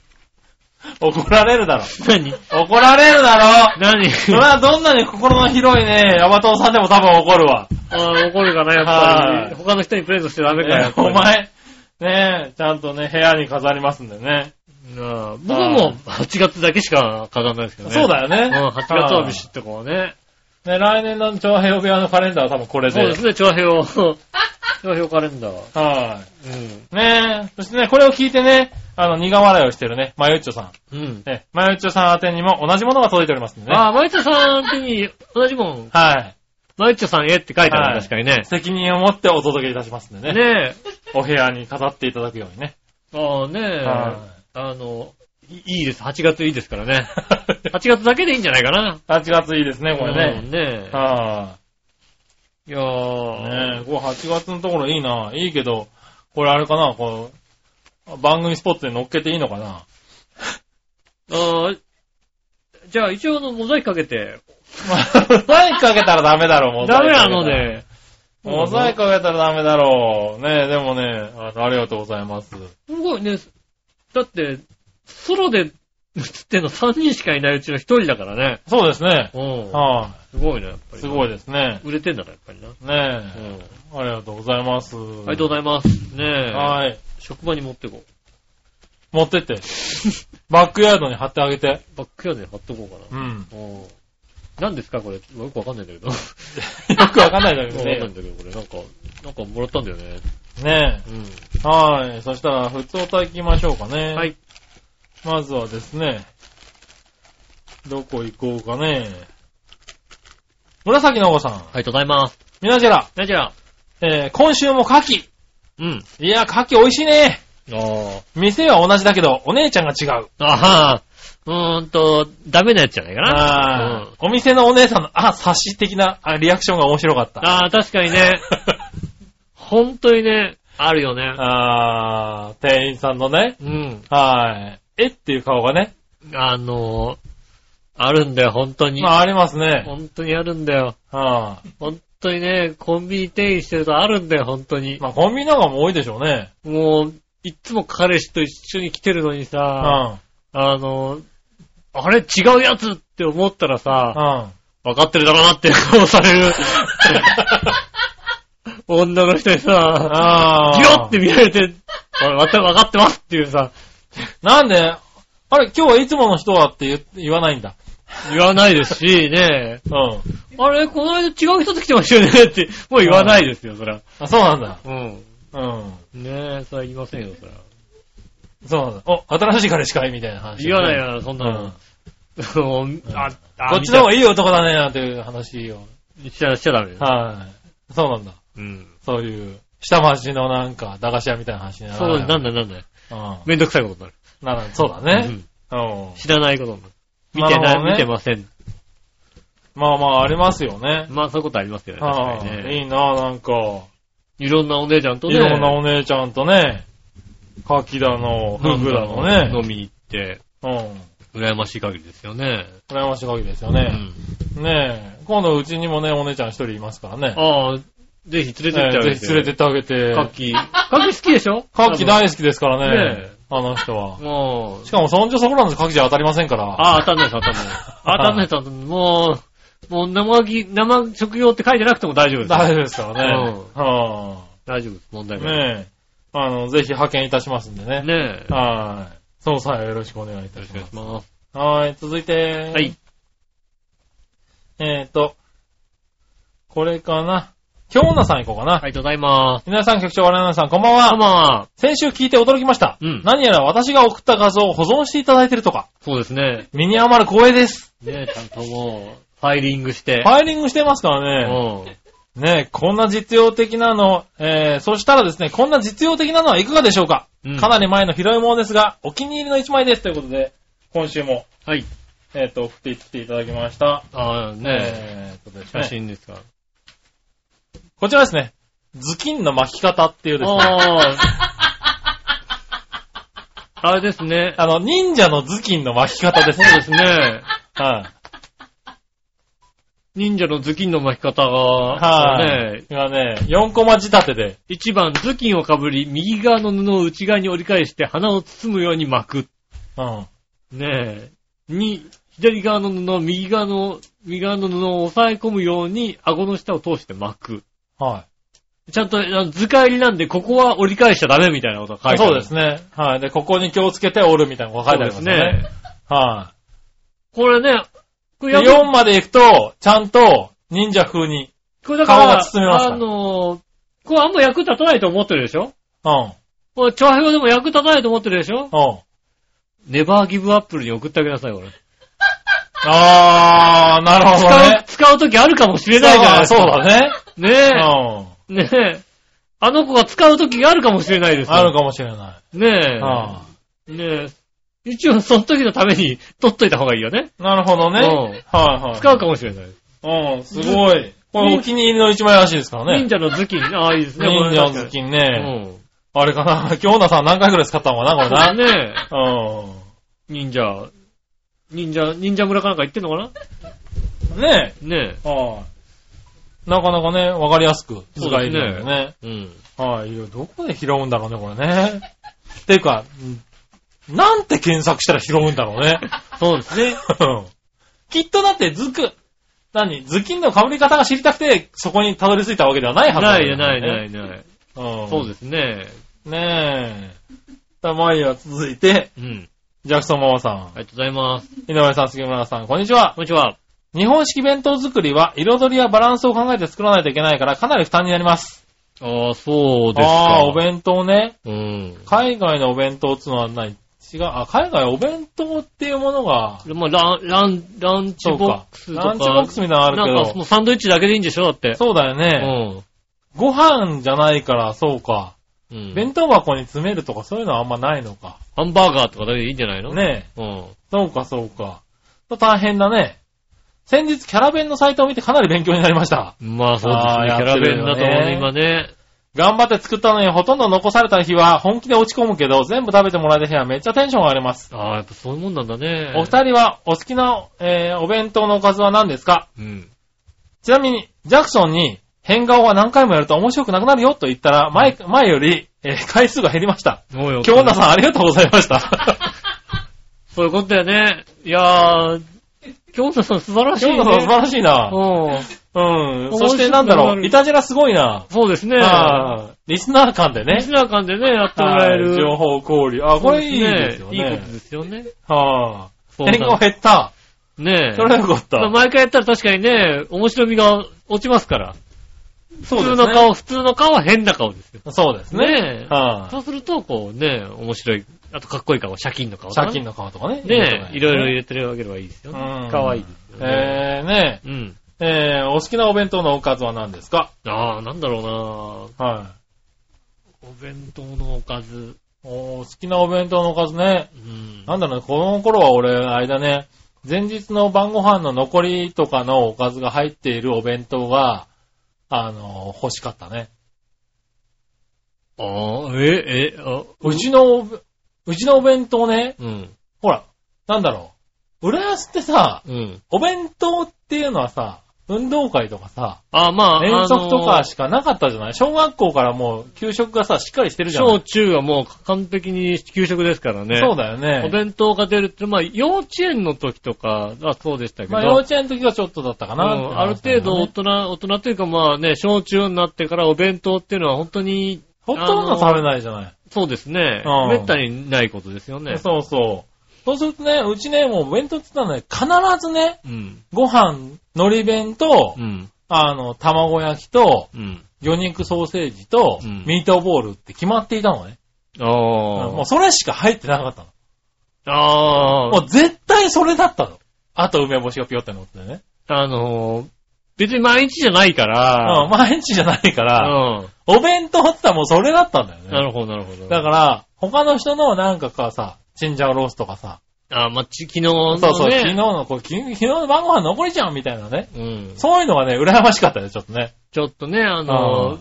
怒られるだろ。何？怒られるだろ何？それはどんなに心の広いね、ヤバトンさんでも多分怒るわ。あー怒るかな、やっぱはいり。他の人にプレゼントしてダメか、やっぱり。お前、ねえ、ちゃんとね、部屋に飾りますんでね。なあ僕はもう8月だけしか飾らないですけどね。そうだよね。うん、8月はビシッとこうね。ね、来年の長平部屋のカレンダーは多分これで。そうですね、長編を。長編カレンダー。はうん。い。ねえ、そしてね、これを聞いてね、あの、苦笑いをしてるね、まゆっちょさん。うん。ね、まゆっちょさん宛てにも同じものが届いておりますんでね。ああ、マイチョさん手に同じもん、はい。マイチョさんへって書いてある、はい確かにね。責任を持ってお届けいたしますんでね。ねお部屋に飾っていただくようにね。え。ああ、ねえ。はあの、いいいです。8月いいですからね。8月だけでいいんじゃないかな。8月いいですね、これね。うんねえ。はいやー。い。ねえ、これ8月のところいいな。いいけど、これあれかな、この、番組スポットで乗っけていいのかな。あーじゃあ一応あの、モザイクかけて。モザイクかけたらダメだろ、モザイク。ダメなので。モザイクかけたらダメだろう。ねえ、でもね、ありがとうございます。すごいね。だって、ソロで映ってんの3人しかいないうちの1人だからね。そうですね。うん。はすごいね、やっぱい。り。すごいですね。売れてんだから、やっぱりな。ねうん。え、ありがとうございます。ありがとうございます。ねえ。はい。職場に持ってこ持ってって。バックヤードに貼ってあげて。う。バックヤードに貼っとこうかな。うん。うん。何ですかこれ。よくわかんないんだけど。よ よくわかんないんだけ くわかんない。んだけど、これ。なんか、なんかもらったんだよね。ねうん。え。はい。そしたら、普通歌行きましょうかね。はい。まずはですね、どこ行こうかね。紫のお子さん。ありがとうございます。みなじら、なじゃあ。えー、今週も牡蠣。うん。いや、牡蠣美味しいね。ああ。店は同じだけど、お姉ちゃんが違う。あはうーんと、ダメなやつじゃないかな。あーうんお店のお姉さんの、あ、察し的なあリアクションが面白かった。ああ、確かにね。本当にね、あるよね。あー、店員さんのね、うん。はい。えっていう顔がね、あのー、あるんだよ、本当に。まあありますね。本当にあるんだよ。は本当にね、コンビニ店員してるとあるんだよ、本当にい。。まあコンビニなんかも多いでしょうね。もう、いっつも彼氏と一緒に来てるのにうさ、ん。あの、あれ違うやつって思ったらさ、うん。分かってるだろうなって顔される。女の人にさ。ギロって見られて、わ分かってますっていうさ、なんで、あれ、今日はいつもの人はって言言わないんだ。言わないですし、ねうん。あれ、この間違う人と来てましたよねって、もう言わないですよ、そら。あ、そうなんだ。うん。うん。ねえ、それは言いませんよ、そら。そうなんだ。お、新しい彼氏かいみたいな話。言わないよ、そんなの。うん。もうあ、あ、こっちの方がいい男だね、なんていう話を。見たしちゃ、しちゃダメよ。はい。そうなんだ。うん。そういう、下町のなんか、駄菓子屋みたいな話になそう、らなんだなんだ。うん。めんどくさいことになる。なら、そうだね。うんうん。知らないことになる。見てない、見てません。まあまあ、ありますよね。まあそういうことありますよね。確はかにい、ね。いいな、なんか。いろんなお姉ちゃんとね。いろんなお姉ちゃんとね、カキだの、フグだのね。飲みに行って、うん。羨ましい限りですよね。羨ましい限りですようね。ん。ねえ。今度うちにもね、お姉ちゃん一人いますからね。ああ、ぜひ連れてってあげて。ねぜひ連れてってあげて。カッキー。カッキー好きでしょ？カキ大好きですからね。ねえあの人は。もうし、かも、そんじょそこらのカキじゃ当たりませんから。ああ、当たんないです、当たんない。当たんないです、当たんない。もう、もう生ぎ、生食用って書いてなくても大丈夫です。大丈夫ですからね。は大丈夫です、問題い。ない。ねえ。あの、ぜひ派遣いたしますんでね。ねえ。よはい。そうさえよろしくお願いいたろします。ます。はい。続いて。はい。えーと、これかな。京女さん行こうかな。ありがとうございます。皆さん局長、我々さん、こんばんは。あまあ、先週聞いて驚きました。うん何やら私が送った画像を保存していただいてるとか。そうですね。身に余る光栄です。ねえ、ちゃんともう、ファイリングして。ファイリングしてますからね。うん。ねこんな実用的なの、えー、そしたらですね、こんな実用的なのはいかがでしょうか、うんかなり前の広いものですが、お気に入りの一枚ですということで、今週も、はい。えっ、と、送ってきていただきました。ああ、ねえーとです写ね、真ですか。こちらですね、ズキンの巻き方っていうですね、ああ。あれですね。あの、忍者のズキンの巻き方ですね。そうですね。はい。忍者の頭巾の巻き方が、はい。ね、がね、4コマ仕立てで、1番、頭巾をかぶり、右側の布を内側に折り返して鼻を包むように巻く。うん。ねえ。2、左側の布、右側の、右側の布を押さえ込むように、顎の下を通して巻く。はちゃんと、図解入りなんで、ここは折り返しちゃダメみたいなことが書いい。てある。そうですね。はい。で、ここに気をつけて折るみたいなのが書いてありますそうですね。はこれね、こい。れで、4まで行くと、ちゃんと、忍者風に。これだから、顔が包めますからあのーこれあんま役立たないと思ってるでしょ？うん。これ、調和表でも役立たないと思ってるでしょ？うん。ネバーギブアップルに送ってあげなさい、これ。あー、なるほど使うね。、使うときあるかもしれないじゃないですか。そうだね。ねうん。え。ねえ。あの子が使うときがあるかもしれないですよ。あるかもしれない。ねあえ。ねえ。一応、その時のために 取っといた方がいいよね。なるほどね。うんはいはい。使うかもしれない。うん、すごい。これお気に入りの一枚らしいですからね。忍者の頭巾。ああ、いいですね。忍者の頭頭巾うね。ん。あれかな。京奈さん何回くらい使ったのかな、これな。ねえ。う忍者、忍者、忍者村かなんか行ってんのかん。ねなねえ。はい。なかなかね、わかりやすく使えるんでね。え。うん。はい。どこで拾うんだろうね、これね。ていうか、んなんて検索したら拾うんだろうね。そうですね。う んきっとだってズク、何ズキンの被り方が知りたくて、そこにたどり着いたわけではないはずだないよねないないない。うん。そうですね。ねえ。たまには続いて、うん。ジャクソンママさん、ありがとうございます。井上さん、杉村さん、こんにちは。こんにちは。日本式弁当作りは彩りやバランスを考えて作らないといけないからかなり負担になります。ああ、そうですか。ああ、お弁当ね。うん。海外のお弁当っていうのは何違う。あ、海外お弁当っていうものが、まあ、ラン、ラン、ランチボック。スとか。ランチボックスみたいなのあるなんかけど、もうサンドイッチだけでいいんでしょだって。そうだようね。ん。ご飯じゃないから、そうか。うん。弁当箱に詰めるとかそういうのはあんまないのか。ハンバーガーとかだけでいいんじゃないの？ねえ。うん。そうか、そうか。大変だね。先日キャラ弁のサイトを見てかなり勉強になりました。まあそうですね。キャラ弁だとやってるよね今ね。頑張って作ったのにほとんど残された日は本気で落ち込むけど、全部食べてもらえた日はめっちゃテンション上がります。ああ、やっぱそういうもんなんだね。お二人はお好きな、えーお弁当のおかずは何ですか？うん。ちなみに、ジャクソンに変顔は何回もやると面白くなくなるよと言ったら、前、前より、えー回数が減りました。もうよ。京女さんありがとうございました。そういうことだよね。いやー、京女さん素晴らしいね。京女さん素晴らしいな。うん。うん。そしてなんだろう、イタジェラすごいな。そうですね。はいリスナー間でねリス。ナー間でね、やってもらえる。はい情報交流。あ、これいいですよね。いいことですよね。はそうあ。変顔減った。ねえ。それはよかった。まあ毎回やったら確かにね、面白みが落ちますから。そうですね。普通の顔、普通の顔は変な顔ですよ。そうですね。ねえ。はそうすると、こうね、面白い。あとかっこいい顔、シャキンの顔い。とか借金の顔とかね。ねえ、いろいろ入れれてるわけではいいですよね。うんかわいいですよね。えー、ねうん。え、えー、お好きなお弁当のおかずは何ですか？ああ、なんだろうなはい。お弁当のおかず。お好きなお弁当のおかずね。うん。なんだろうね、子供の頃は俺、あれだね、前日の晩ご飯の残りとかのおかずが入っているお弁当が、あの、欲しかったね。ああ、え、え、あ、うちのうちのお弁当ね、うん。ほら、なんだろう。浦安ってさ、うん。お弁当っていうのはさ、運動会とかさ、あ、まあ、遠足とかしかなかったじゃない？小学校からもう給食がさ、しっかりしてるじゃん。小中はもう完璧に給食ですからね。そうだよおね。弁当が出るって、まあ、幼稚園の時とかはそうでしたけど。まあ幼稚園の時はちょっとだったかな、うんある程度大人、大人というかまあね、小中になってからお弁当っていうのは本当に、ほとんど食べないじゃない。そうですね。うんめったにないことですよね。そうそう。そうするとね、うちね、もう弁当って言ったらね、必ずね、うん。ご飯、海苔弁と、うん。あの、卵焼きと、うん。魚肉ソーセージと、うんミートボールって決まっていたのね。ああ。もうそれしか入ってなかったの。ああ。もう絶対それだったの。あと梅干しがピヨって乗ってね。あのー、別に毎日じゃないかうん、ら。毎日じゃないかうら、ん。お弁当って言ったらもうそれだったんだよね。なるほど、なるほど。だから、他の人のなんかかさ、チンジャオロースとかさ、あまあ、ち、昨日のね。そうそう、昨日の、これ昨日昨日の晩ご飯残りじゃんみたいなね。うん。そういうのがね、羨ましかったよ、ちょっとね。ちょっとね、あのー、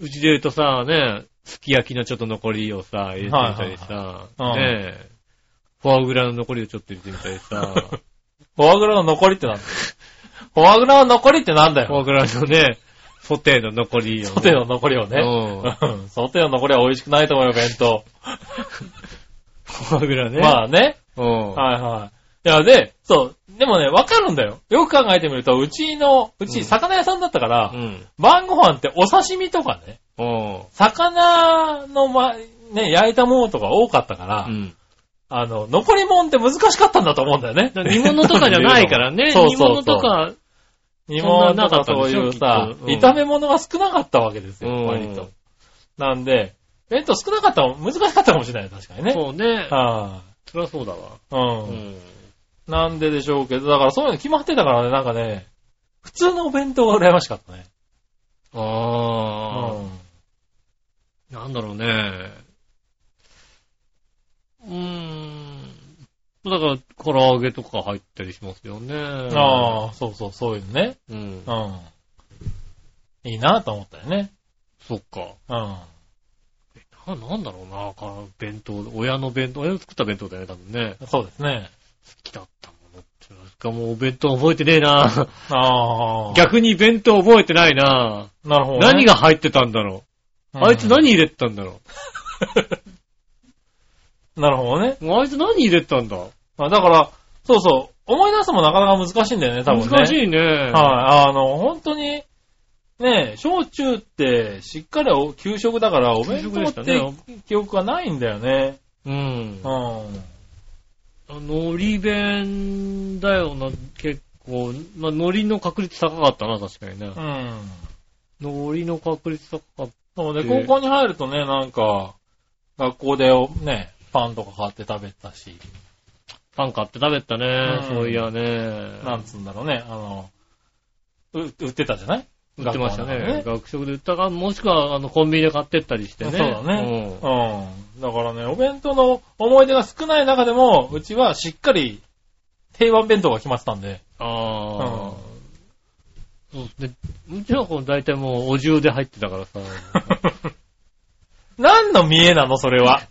うちで言うとさ、ね、すき焼きのちょっと残りをさ、入れてみたりさ、はいはいはいねフォアグラの残りをちょっと入れてみたりさ、フォアグラの残りってなんだよ。フォアグラの残りってなんだよ。フォアグラのね、ソテーの残りを、ね。ソテーの残りをね。うん。う んソテーの残りは美味しくないと思うよ、弁当。フォアグラね。まあね。うん。はいはい。いや、で、そう。でもね、わかるんだよ。よく考えてみると、うちの、うちうん魚屋さんだったから、うん。晩ご飯ってお刺身とかね、うん。魚のま、ね、焼いたものとか多かったから、うん。あの、残り物って難しかったんだと思うんだよね。煮物とかじゃないからね。そう煮そうそう物とか、煮物とかそういうさ、うん炒め物が少なかったわけですよ、うん割と。なんで、弁当少なかったら難しかったかもしれない、確かにね。そうね。はそりゃそうだわ。い、ううん。ん。なんででしょうけど、だからそういうの決まってたからね、なんかね、普通のお弁当が羨ましかったね。あうん。あ、なんだろうね。うーん。だから、唐揚げとか入ったりしますよね。ああ、そうそう、そういうのね。うん。うん。いいなと思ったよね。そっか。うん。な、なんだろうな、から弁当、親の弁当、親の作った弁当だよね、多分ね。そうですね。好きだったものって。なんかもうお弁当覚えてねえな。ああ。逆に弁当覚えてないな。なるほど、ね。何が入ってたんだろう。うんあいつ何入れてたんだろ なるほどね。あいつ何入れてたんだまあだから、そうそう、思い出すのもなかなか難しいんだよね、多分ね。難しいね。はい、あの、本当に、ねえ、小中ってしっかりお給食だからお弁当給食でしったてね記憶がないんだよね。うん。うあのり弁だよな、結構。まあ、海苔の確率高かったな、確かにね。ん。うん。海苔の確率高かっそうね、で高校に入るとね、なんか、学校でね、パンとか買って食べたし、た。パン買って食べたね、うんそういやね。なんつうんだろうね、あの、う売ってたじゃない？売ってましたね。学食で売ったか、もしくは、あの、コンビニで買ってったりしてね。そうだね。うん。だからね、お弁当の思い出が少ない中でも、うちはしっかり定番弁当が決まってたんで。うん。ああ。そうで、うちの子大体もうお重で入ってたからさ。何の見えなの、それは。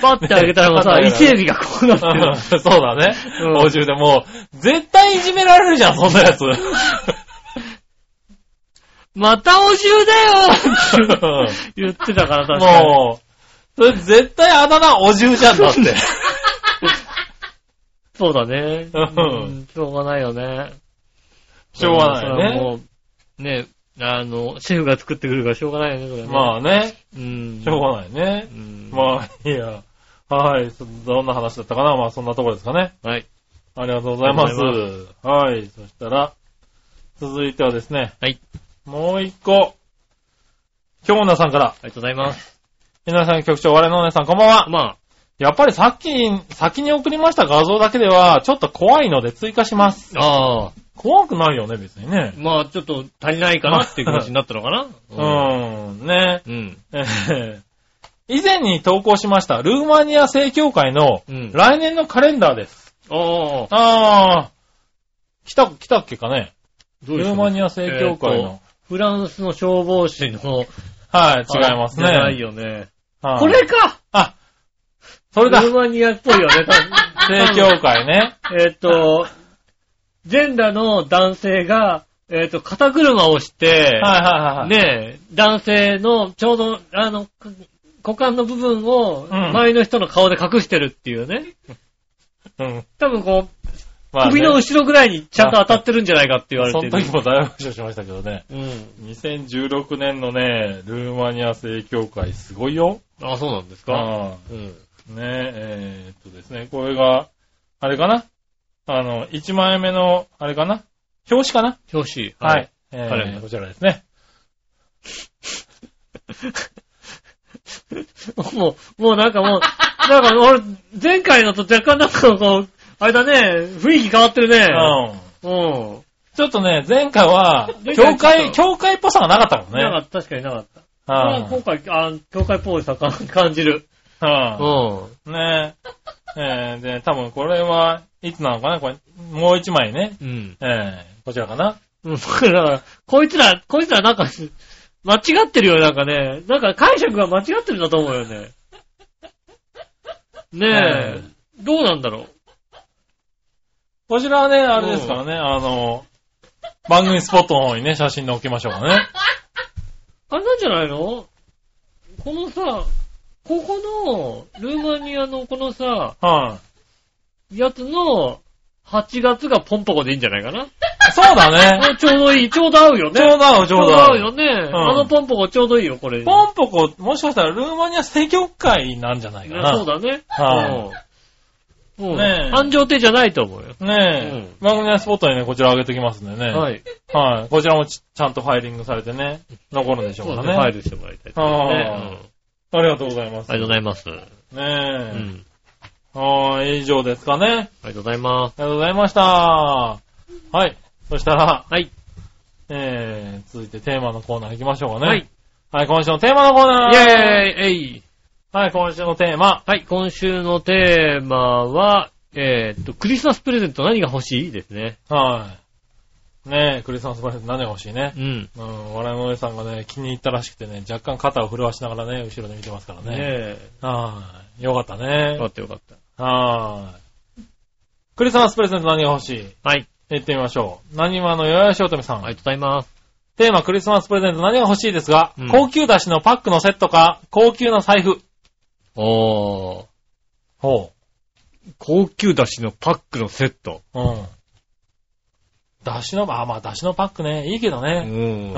パッて開けたらもうさ、ね伊勢海老がこうなってる。そうだね。うんお重でもう、絶対いじめられるじゃん、そんなやつ。またお重だよ 言ってたから確かに。もう、それ絶対あだ名お重じゃんだって。そうだね。うんうんしょうがないよね。しょうがないよねね、あの、シェフが作ってくるからしょうがないよね、それね。まあね、うん。しょうがないねう。ん。まあ、いいや。はい。そどんな話だったかな？まあ、そんなところですかね。はい。ありがとうございますありがとう。はい。そしたら、続いてはですね。はい。もう一個。京奈さんから。ありがとうございます。皆さん局長、我のお姉さん、こんばんは。まやっぱりさっきに、先に送りました画像だけでは、ちょっと怖いので追加します。あ、ああ、怖くないよね、別にね。まあちょっと足りないかなっていう気持ちになったのかな うん、ね。うん。え ー以前に投稿しました、ルーマニア正教会のうん来年のカレンダーです。ああ。ああ、来た、来たっけかね。どうでしょうルーマニア正教会の。フランスの消防士の。はい、違いますね。じゃないよね。はいこれかあ、それだルーマニアっぽいよね。正教会ね。えっと、全裸の男性が、えっと、肩車をして、はいはいはいはい。ねえ、男性のちょうど、あの、股間の部分をうん前の人の顔で隠してるっていうね。うん。多分こう、まあね首の後ろぐらいにちゃんと当たってるんじゃないかって言われそてる。の時も大爆笑しましたけどね。うん。2016年のね、ルーマニア正教会すごいよ。あ、そうなんですか？あうん。ねえ、えーっとですね、これが、あれかな？あの、1枚目の、あれかな？表紙かな？表紙。はい。。えーー、こちらですね。もう、もうなんかもう、なんか俺、前回のと若干なんかこう、あれだね、雰囲気変わってるね。うん。うん。ちょっとね、前回は教会、と教会っぽさがなかったもんね。なかった、確かになかった。うんまあ今回、あ教会っぽいさか感じる。ううん。ん。ねえ。えー、で、多分これは、いつなのかなこれ、もう一枚ね。うん。えー、こちらかなうん。だから、こいつら、こいつらなんか、間違ってるよ、なんかね。なんか解釈が間違ってるんだと思うよね。ねえ、どうなんだろう。こちらはね、あれですからね、あの、番組スポットの方にね、写真載っけましょうかね。あれなんじゃないの？このさ、ここの、ルーマニアのこのさ、はい、やつの、8月がポンポコでいいんじゃないかな？そうだね。あ ちょうどいい、ちょうど合うよね。ちょうど合う、ちちょょうど合う。うど合うよね。んあのポンポコちょうどいいよ、これ。ポンポコ、もしかしたらルーマニア正教会なんじゃないかねな。そうだね。はうん。うん。ねえ繁盛亭じゃないと思うよ。ねえ、番組スポットにね、こちら上げてきますんでね。。はいい。はい。こちらもちちゃんとファイリングされてね、残るんでしょうからね。ファイルしてもらいたいですね。ああうんありがとうございます。ありがとうございます。ねうえ。ん。はい、以上ですかね。ありがとうございます。ありがとうございました。はい。そしたら、はい。えー、続いてテーマのコーナー行きましょうかね。はい。はい、今週のテーマのコーナー。イェーイえいはい、今週のテーマ。はい、今週のテーマは、えーっと、クリスマスプレゼント何が欲しいですね。はい。ねえ、クリスマスプレゼント何が欲しいねう。ん。うん、笑いのお姉さんがね、気に入ったらしくてね、若干肩を震わしながらね、後ろで見てますからね。ねえ。はい。よかったよかね。ったよかった。はい。クリスマスプレゼント何が欲しい？はい。行ってみましょう。何話のよやしおとめさん。ありがとうございます。テーマクリスマスプレゼント何が欲しいですが、うん高級だしのパックのセットか、高級な財布。おー。ほ高級だしのパックのセット。う。うん。だしの、あ、まあ、だしのパックね、いいけどうね。うん。ん。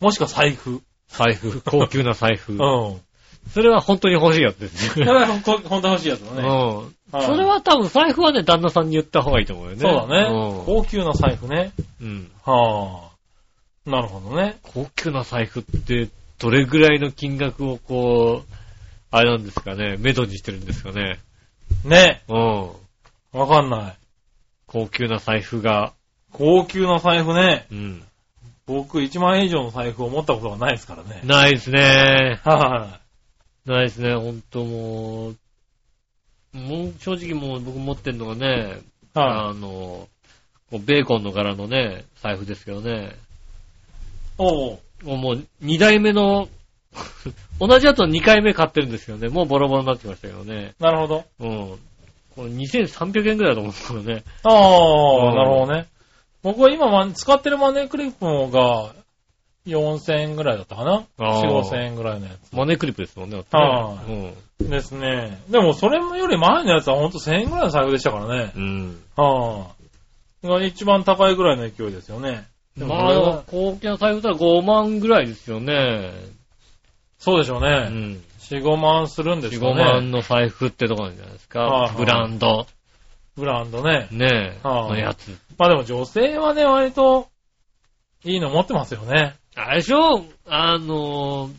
もしくは財布。財布。高級な財布 う。ん。それは本当に欲しいやつですね。これはほん本当欲しいやつだね。うん。はいそれは多分財布はね、旦那さんに言った方がいいと思うよね。そうだね。うん高級な財布ね。うん。はあ。なるほどね。高級な財布って、どれぐらいの金額をこう、あれなんですかね、目処にしてるんですかね。ね。うん。わかんない。高級な財布が、高級な財布ね。うん。僕1万円以上の財布を持ったことがないですからね。ないですね。はないですね、ほんともう。もう、正直もう僕持ってんのがね、い。はい。あの、こうベーコンの柄のね、財布ですけどね。おうもう、二代目の、同じやつを2回目買ってるんですよね。もうボロボロになってましたけどね。なるほど。うん。これ2300円ぐらいだと思うんですけどね。ああ、うんなるほどね。僕は今ま使ってるマネークリップが4000円ぐらいだったかなあー ?4、5000円ぐらいのやマネークリップですもんね。はねつですね。でもそれより前のやつはほんと1000円ぐらいの財布でしたからね。うん。うん。はあ。が一番高いぐらいの勢いですよね。まあ、高級な財布だったら5万ぐらいですよね。そうでしょううね。ん。4、5万するんです4、か5万ね。の財布ってとこなんじゃないですか。はいはいブランド。ブランドね。ねえ。はいのやつ。まあでも女性はね、割といいの持ってますよね。あれでしょ？あのー、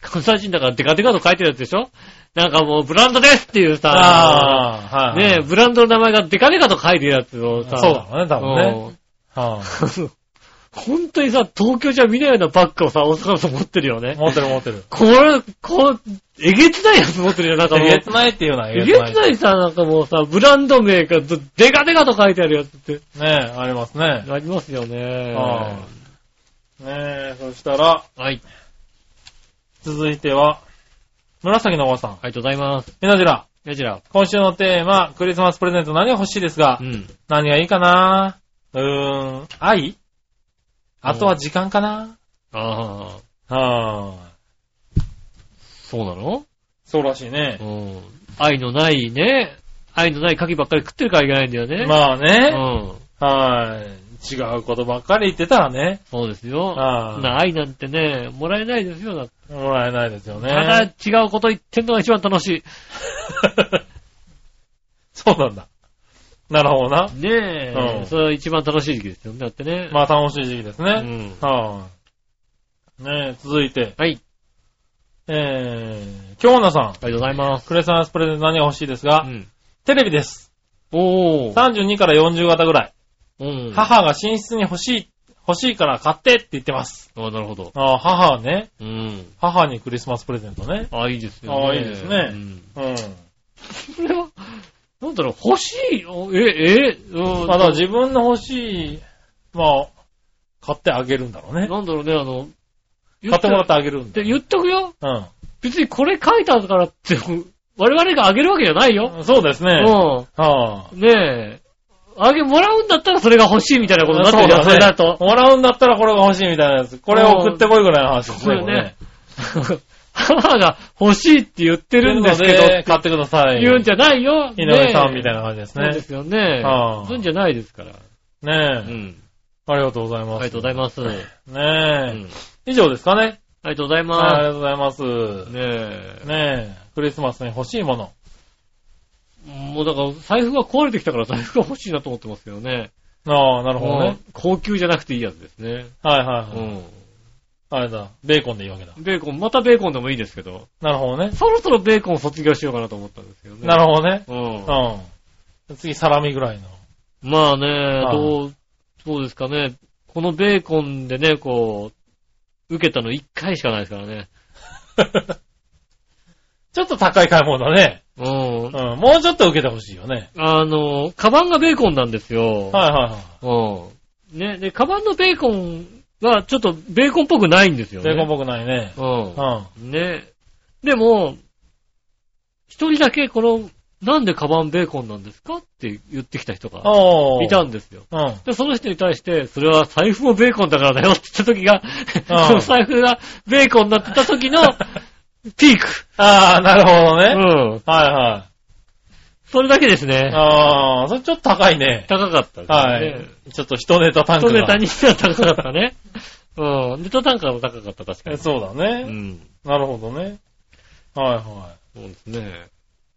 関西人だからデカデカと書いてるやつでしょ？なんかもうブランドですっていうさ、ああ、はい。ねえ、ブランドの名前がデカデカと書いてるやつをさ、そうだろうね、多分ね。うんは 本当にさ、東京じゃ見ないようなバッグをさ、大阪の人持ってるよね。持ってる持ってる。これ、こう、えげつないやつ持ってるよ。なんかもう。えげつないっていうのはえげつないさ、なんかもうさ、ブランド名がデカデカと書いてあるやつって、ねえ、ありますね。ありますよね。あねえ、そしたら、はい。続いては、紫のおばさん。ありがとうございます。みなじら、こちら。今週のテーマ、クリスマスプレゼント何が欲しいですが、うん。何がいいかなうーん、愛？あとは時間かな？ああ、はぁ、そうなの？そうらしいねう。ん。愛のないね、愛のない牡蠣ばっかり食ってるからいけないんだよね。まあうね、ん。はい。違うことばっかり言ってたらね、そうですよ。ああな愛なんてね、もらえないですよ。だってもらえないですよね。ただ違うこと言ってんのが一番楽し そうなんだ。なるほどな。い。ねえ、うんそれは一番楽しい時期ですよね。だってね。まあ楽しい時期ですうね。ん。はい。ねえ、続いて、はい。えー、京女さん。ありがとうございます。クリスマスプレゼント何が欲しいですが、うん。テレビです。おー。32から40型ぐらい。うん。母が寝室に欲しい、欲しいから買ってって言ってます。あなるほど。あ母はね、うん。母にクリスマスプレゼントね。あいいですよね。あいいですねうん。うん。それは、なんだろう、欲しい、おえ、え、うん。まあだから自分の欲しい、まあ、買ってあげるんだろうね。なんだろうね、あの、買ってもらってあげるんだで、言っとくよ。う別にこれ書いたからって、我々があげるわけじゃないよ。ん。そうですね。うはん。ねえ。あげ、もらうんだったらそれが欲しいみたいなことになってるよ、ねそれだと。もらうんだったらこれが欲しいみたいなやつ。これを送ってこいぐらいの話ですね。そうね。母が欲しいって言ってるんですけど、で買ってください。言うんじゃないよ。井上さんみたいなな感じですねそうで。すよね。はあそういうんじゃないですから。ねうえ。ん。ありがとうございます。ありがとうございます。うねんえ。以上ですかね。ありがとうございはい、ありまがとうございます。す。ねえ。ねえ。クリスマスに欲しいもの。もうだから、財布が壊れてきたから 財布が欲しいなと思ってますけどね。ああ、なるほどね。高級じゃなくていいやつですね。はいはいうはい。ん。あれだ。ベーコンでいいわけだ。ベーコン、またベーコンでもいいですけど、なるほどね。そろそろベーコン卒業しようかなと思ったんですけどね。なるほどね。うん。うん。次、サラミぐらいの。まあね、はいどう、そうですかね。このベーコンでね、こう、受けたの1回しかないですからね。ちょっと高い買い物だね。うんう。ん。もうちょっと受けてほしいよね。あの、カバンがベーコンなんですよ。はいはいはうん。ね、で、カバンのベーコンはちょっとベーコンっぽくないんですよい。ね。ベーコンっぽくないね。ううん。ん。ね。でも、一人だけこの、なんでカバンベーコンなんですかって言ってきた人が。いたんですよ。うん。で、その人に対して、それは財布もベーコンだからだよって言った時が、うん その財布がベーコンになってた時の ピーク。ああ、なるほどうね。ん。はいはい。それだけですね。ああ、それちょっと高いね。高かったですね。はい。ちょっと一ネタ単価が。一ネタにしては高かったね。うん。ネタ単価も高かった、確かに。そうだうね。ん。なるほどね。はいはそうですね。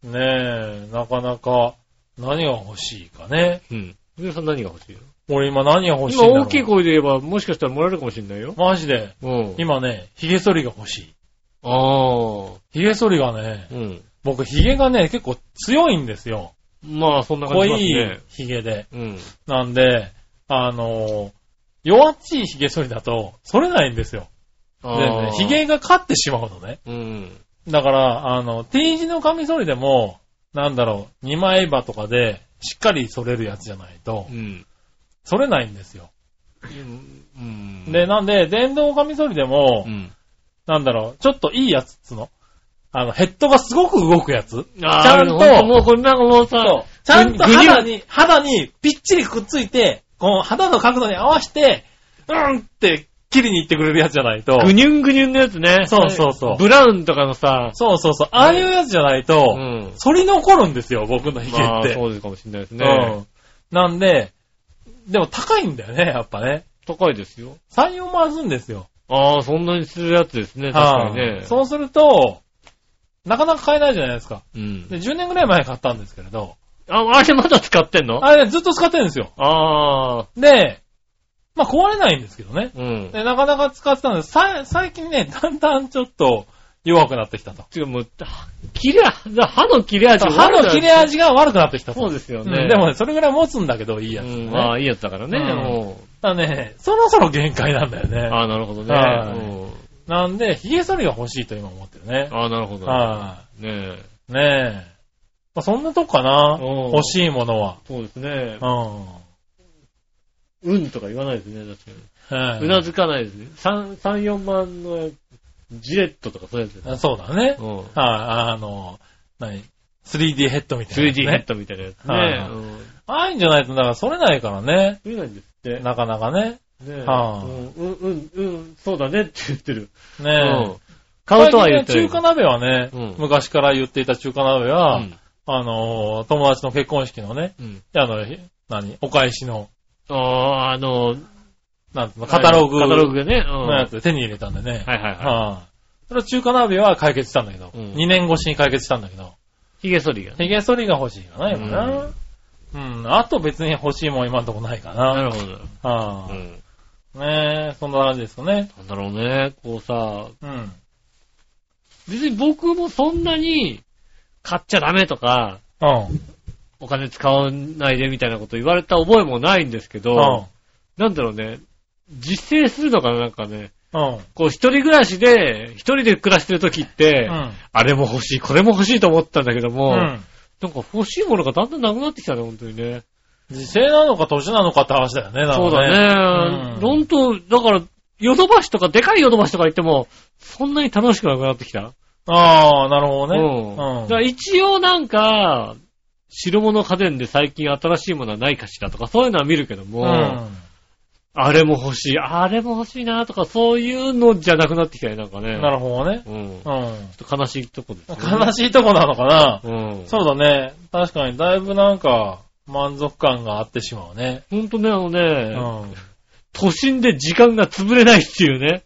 い。ねえ、なかなか何が欲しいかね。うん。皆さん何が欲しいの？俺今何が欲しいんだろう今大きい声で言えば、もしかしたらもらえるかもしれないよ。マジで。うん。今ね、髭剃りが欲しい。ああ。髭剃りがね、うん。僕髭がね、結構強いんですよ。まあ、そんな感濃じしますいね。髭で。うん。なんで、あのー弱っちい髭剃りだと、剃れないんですよ。あでね、髭が勝ってしまうのね。うん。だから、あの、T 字のカミソリでも、なんだろう、二枚刃とかで、しっかり剃れるやつじゃないとう、ん。剃れないんですよ。うん。で、なんで、電動カミソリでもう、ん。なんだろう、ちょっといいやつっつうのあの、ヘッドがすごく動くやつちゃんともうこれなんかもうさ、ちゃんと肌に、肌にぴっちりくっついて、この肌の角度に合わせて、うんって切りに行ってくれるやつじゃないと、ぐにゅんぐにゅんのやつね。そうそうそうブラウンとかのさ、そうそうそう、ああいうやつじゃないうと、ん。反り残るんですよ、僕の髭まあ、って。そうですかもしれないですね。うん。なんで、でも高いんだよね、やっぱね。高いですよ。3、4万するんですよ。ああ、そんなにするやつですね。確かにね。はいそうすると、なかなか買えないじゃないですか。うん。で、10年ぐらい前に買ったんですけれど、あ、あれまだ使ってんの？ああれねずっと使ってるんですよ。あー。で、まあ壊れないんですけどね。うん。で、なかなか使ってたんです。さ、最近ね、だんだんちょっと弱くなってきたと。てかもう、切れ、歯の切れ味歯の切れ味が悪くなってきたと。そうですようんね。でもね、それぐらい持つんだけど、いいやつ、ねうん、まあ、いいやつだからね。うんもだね、そろそろ限界なんだよね。ああ、なるほどね。はいうんなんで、髭剃りが欲しいと今思ってるね。ああ、なるほど。はねえ。い。ねえ。まあ、そんなとこかな。うん欲しいものは。そうですねう。ん。うんとか言わないですね、確かはいに。うなずかないですね。3、3、4万のジレットとかそういうやつですね。そうだね。うん。はい、あの、何？3D ヘッドみたいな、3D ヘッドみたいなやつはいね。うん。ああいうんじゃないと、だから、それないからね。見ないんですって。なかなかね。ねはあうん、うん、うん、うん、そうだねって言ってる。ねうん。買うとは言ってる。最近ね中華鍋はね、うん昔から言っていた中華鍋は、うん。あのー、友達の結婚式のね、うん。あの、何お返しの、ああ、あの、なんつうの、カタログカタログでね。うん。のやつで手に入れたんでね。はいはいはい。はいそれは中華鍋は解決したんだけど、うん2年越しに解決したんだけど、髭剃りが。髭剃りが欲しいかな、今な。うん。あと別に欲しいもん今んとこないかな。なるほど。はうん。いねえ、そんな感じですかね。なんだろうね、こうさ、うん。別に僕もそんなに買っちゃダメとか、うん。お金使わないでみたいなこと言われた覚えもないんですけうん。ど、なんだろうね、実践するのかな、なんかね、うん。こう一人暮らしで、一人で暮らしてる時って、うん。あれも欲しい、これも欲しいと思ったんだけども、うん。なんか欲しいものがだんだんなくなってきたね、本当にね。時勢なのか年なのかって話だよね、そうだね。うん本当、だから、ヨドバシとか、でかいヨドバシとか行っても、そんなに楽しくなくなってきた。ああ、なるほどね。うん。うんだ一応なんか、白物家電で最近新しいものはないかしらとか、そういうのは見るけども、うん。あれも欲しい、あれも欲しいなとか、そういうのじゃなくなってきたね、なんかね。なるほどね。うん。ちょうん。っと悲しいとこですね。悲しいとこなのかな。うん。そうだね。確かに、だいぶなんか、満足感があってしまうね。ほんとね、あのうね、ん。都心で時間が潰れないっていうね。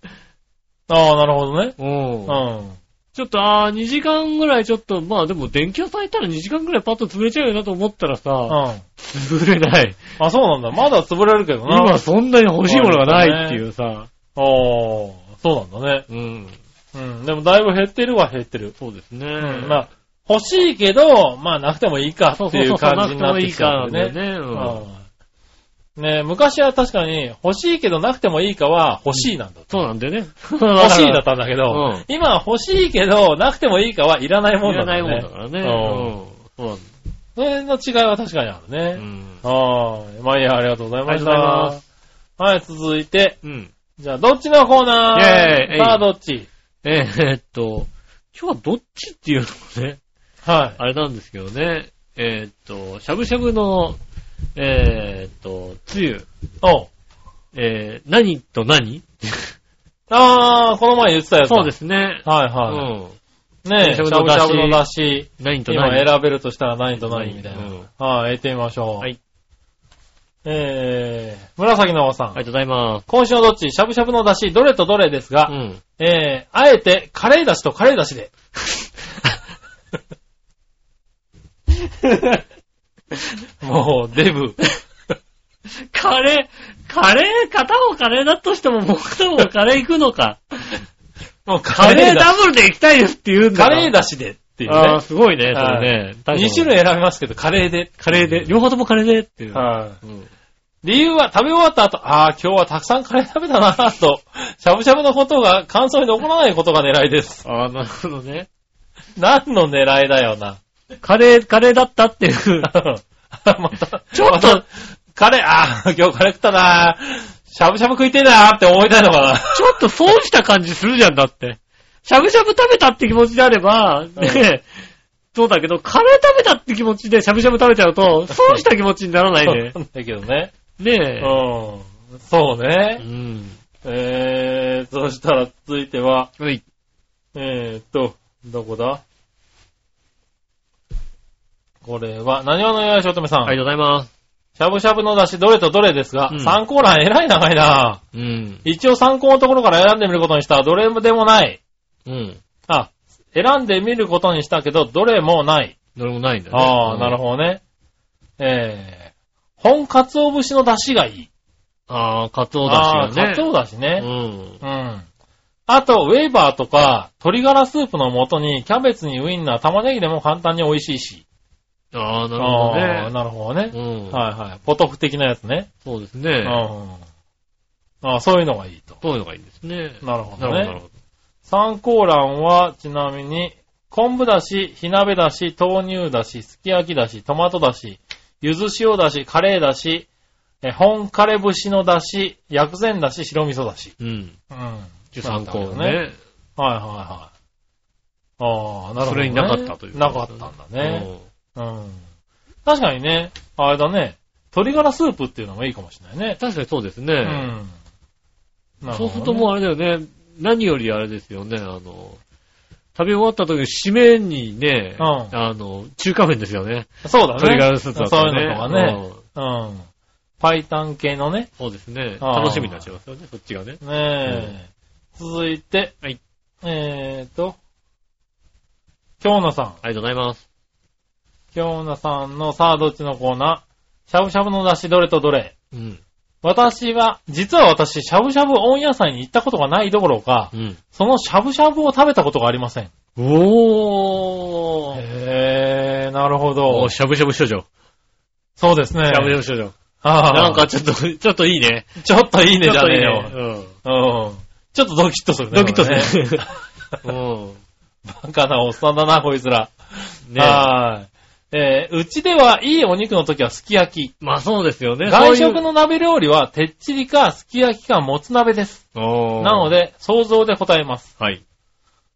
ああ、なるほどね。うんうん。ちょっと、ああ、2時間ぐらいちょっと、まあでも電気屋さん行ったら2時間ぐらいパッと潰れちゃうよなと思ったらさ、うん。潰れない。あ、そうなんだ。まだ潰れるけどな。今そんなに欲しいものがないっていうさ、ああ、そうなんだね。うん。うん。でもだいぶ減ってるは減ってる。そうですね。うん。まあ、欲しいけど、まあなくてもいいかっていう感じになってきちゃうんだよね。ね。うんうんね昔は確かに欲しいけどなくてもいいかは欲しいなんだ。そうなんだよね。欲しいだったんだけど、うん今は欲しいけどなくてもいいかはいらないもんいらないなんだよね。もんだからね。うんうんそうなんだ。それの違いは確かにあるうね。ん。はい。まあいいや、ありがとうございました。はい、続いて、うん。じゃあどっちのコーナー？イェーイさあどっち？えーっと、今日はどっちっていうのもね、はい。あれなんですけどね。えーっと、しゃぶしゃぶの、えーっと、つゆ、おうえー、何と何？あー、この前言ってたやつだ。そうですね。はいうん。はい。ねえ、しゃぶしゃぶの出汁。何と今何選べるとしたら何と何？みたいな。うんはい、行ってみましょう。はい。えー、紫のおばさん。ありがとうございます。今週のどっち？しゃぶしゃぶの出汁、どれとどれですが、うん。えー、あえて、カレー出汁とカレー出汁で。もう、デブ。カレー、カレー、片方カレーだとしても、もう片方カレー行くのか。もうカレーダブルで行きたいですって言うんだカレー出汁でっていうああ、ね。すごいね、それね。確かに2種類選びますけど、カレーで。カレーで、両方ともカレーでっていう。はい。うん理由は食べ終わった後、ああ、今日はたくさんカレー食べたなぁと、しゃぶしゃぶのことが感想に残らないことが狙いです。ああ、なるほどね。何の狙いだよな。カレー、カレーだったっていう。また、ちょっとカレー、ああ、今日カレー食ったなぁしゃぶしゃぶ食いてえなーって思いたいのかな。ちょっと損した感じするじゃんだって。しゃぶしゃぶ食べたって気持ちであれば、ね、そうだけど、カレー食べたって気持ちでしゃぶしゃぶ食べちゃうと、損した気持ちにならないね。そうだけどね。ねうん。そうえ。ねう。ん。えー、そしたら続いては、はい。えーっと、どこだ？これは、何話のよやしおとめさん。ありがとうございます。しゃぶしゃぶの出汁どれとどれですが、うん参考欄えらい長いなうん。一応参考のところから選んでみることにした。どれでもない。うん。あ、選んでみることにしたけど、どれもない。どれもないんだね。ああ、なるど。ほどね。えー、本鰹節の出汁がいい。ああ、カツオだしがね。鰹だしうね。ん。うん。あと、ウェーバーとか、鶏ガラスープの素に、キャベツにウインナー、玉ねぎでも簡単に美味しいし。ああ、なるほどあーね。なるほどね。うん。はいはい。ポトフ的なやつね。そうですうね。ん。ああ、そういうのがいいと。そういうのがいいんですね。なるほどなるほど、なるね。ほど。参考欄は、ちなみに、昆布だし、火鍋だし、豆乳だし、すき焼きだし、トマトだし、柚子塩だし、カレーだし、え本カレ節のだし、薬膳だし、白味噌だし。うん。うん。参考ね。はいはいはい。ああ、なるほど、ね。それになかったというなかったんだね。うん。確かにね、あれだね、鶏ガラスープっていうのもいいかもしれないね。確かにそうですうね。ん。なるほどねそうするともうあれだよね。何よりあれですよね。あの、食べ終わった時に締めにね、うんあの、中華麺ですよね。そうだね。鶏ガラスープだったらね。そういうのとかね。うんうん。パイタン系のね。そうですね。楽しみになっちゃいますよね、そっちがね。ねえ。続いて、はい。えーと、京奈さん。ありがとうございます。京奈さんのさあどっちのコーナー。しゃぶしゃぶの出汁どれとどれうん。私は、実は私、しゃぶしゃぶ温野菜に行ったことがないどころか、うん。そのしゃぶしゃぶを食べたことがありません。おー。へー、なるほおどー。しゃぶしゃぶ少女。そうですね。しゃぶしゃぶ少女。あーなんかちょっと、ちょっといいね。ちょっといいねじゃねえよっ。といいねうん。ちょっとドキッとするうん。ね。ドキッとする。うん。バカなおっさんだな、こいつら。ねはーい。えーうちではいいお肉の時はすき焼き。まあそうですよね。外食の鍋料理はてっちりかすき焼きかもつ鍋です。のなの。で、想像で答えます。はい。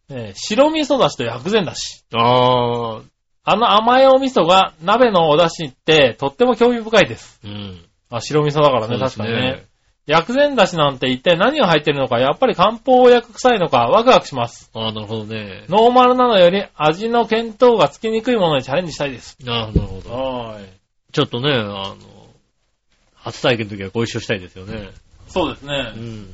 えー白味噌だしと薬膳だし。あー。あの甘いお味噌が鍋のお出汁ってとっても興味深いです。うん。あ、白味噌だからね、そうです確かにね。。薬膳だしなんて一体何が入ってるのか、やっぱり漢方薬臭いのかワクワクします。あー、なるほどね。ノーマルなのより味の見当がつきにくいものにチャレンジしたいです。なるほど、なるほど。はーい。ちょっとね、あの、初体験の時はご一緒したいですよね。そうですねう。ん。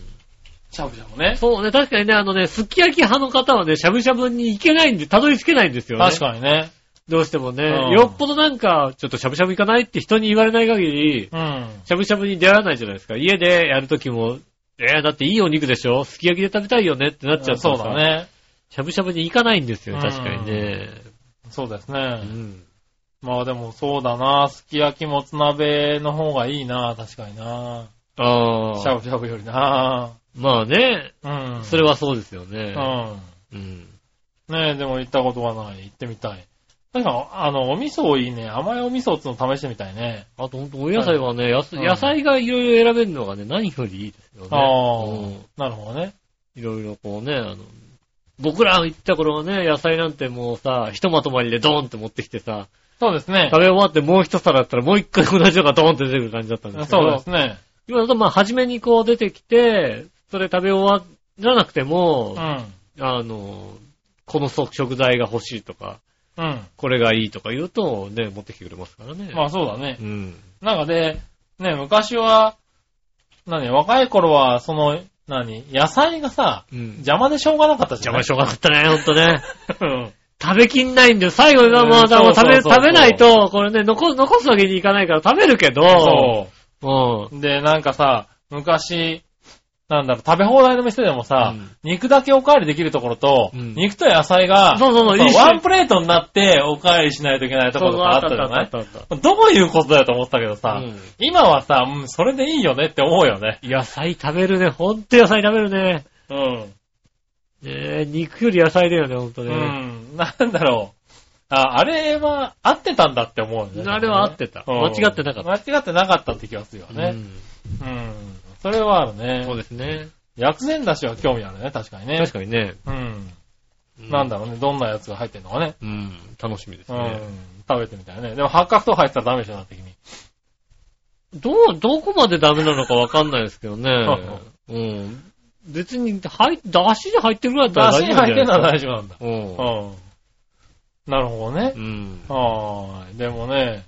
しゃぶしゃぶね。そうね、確かにね、あのね、すき焼き派の方はね、しゃぶしゃぶに行けないんで、たどり着けないんですよね。確かにね。どうしてもね、うんよっぽどなんか、ちょっとしゃぶしゃぶ行かないって人に言われない限り、うん。しゃぶしゃぶに出会わないじゃないですか。家でやるときも、えー、だっていいお肉でしょすき焼きで食べたいよねってなっちゃうそうだね。しゃぶしゃぶに行かないんですよ、うん確かにね。そうですうね。ん。まあでもそうだな。すき焼きもつ鍋の方がいいな。確かにな。ああ。しゃぶしゃぶよりな。まあね、うん。それはそうですよね。うん。うん。ねえ、でも行ったことがない。行ってみたい。なんか、あの、お味噌いいね。甘いお味噌っての試してみたいね。あとほんとお野菜はね、やすうん野菜がいろいろ選べるのがね、何よりいいですよね。ああ、うんなるほどね。いろいろこうね、あの、僕ら行った頃はね、野菜なんてもうさ、ひとまとまりでドーンって持ってきてさ、そうですね食。べ終わってもう一皿だったらもう一回同じのがドーンって出てくる感じだったんですけど、そうですね。今だとまあ初めにこう出てきて、それ食べ終わらなくても、うん。あの、この食材が欲しいとか、うん。これがいいとか言うとね、持ってきてくれますからね。まあそうだねう。ん。なんかで、ね、昔は、何、若い頃は、その、何、野菜がさ、うん。邪魔でしょうがなかったじゃん。邪魔しょうがなかったね、ほんとね。うん。食べきんないんだよ。最後にまあまあ、う食べ、食べないと、これね、残、残すわけにいかないから食べるけど、。そうう。で、なんかさ、昔、なんだろう、食べ放題の店でもさ、うん肉だけおかわりできるところと、うん肉と野菜が、そうそうそう一緒にワンプレートになっておかわりしないといけないところとかあったじゃない？あったあったあったどういうことだよと思ったけどさ、うん今はさ、うん、それでいいよねって思うよね。野菜食べるね。ほんと野菜食べるね。うん。ねえ肉より野菜だよね、ほんとうね。ん。なんだろう。あ、あれは合ってたんだって思うよね。あれは合ってたうん間違ってなかった間違ってなかったって気がするよね。うん。それはあるうんね。そうですね。薬膳だしは興味あるね、確かにね。確かにね。うん。なんだろうね、どんなやつが入ってんのかね。うん。楽しみですね。うん。食べてみたいね。でも八角とか入ってたらダメでしょ、なってきに。どう、どこまでダメなのかわかんないですけどね。うん。別に、入、だしで入ってるぐらいだったらだしに入ってんのは大大丈夫なんだ。丈夫うん。うん。なるほどねう。ん。はーい。でもね、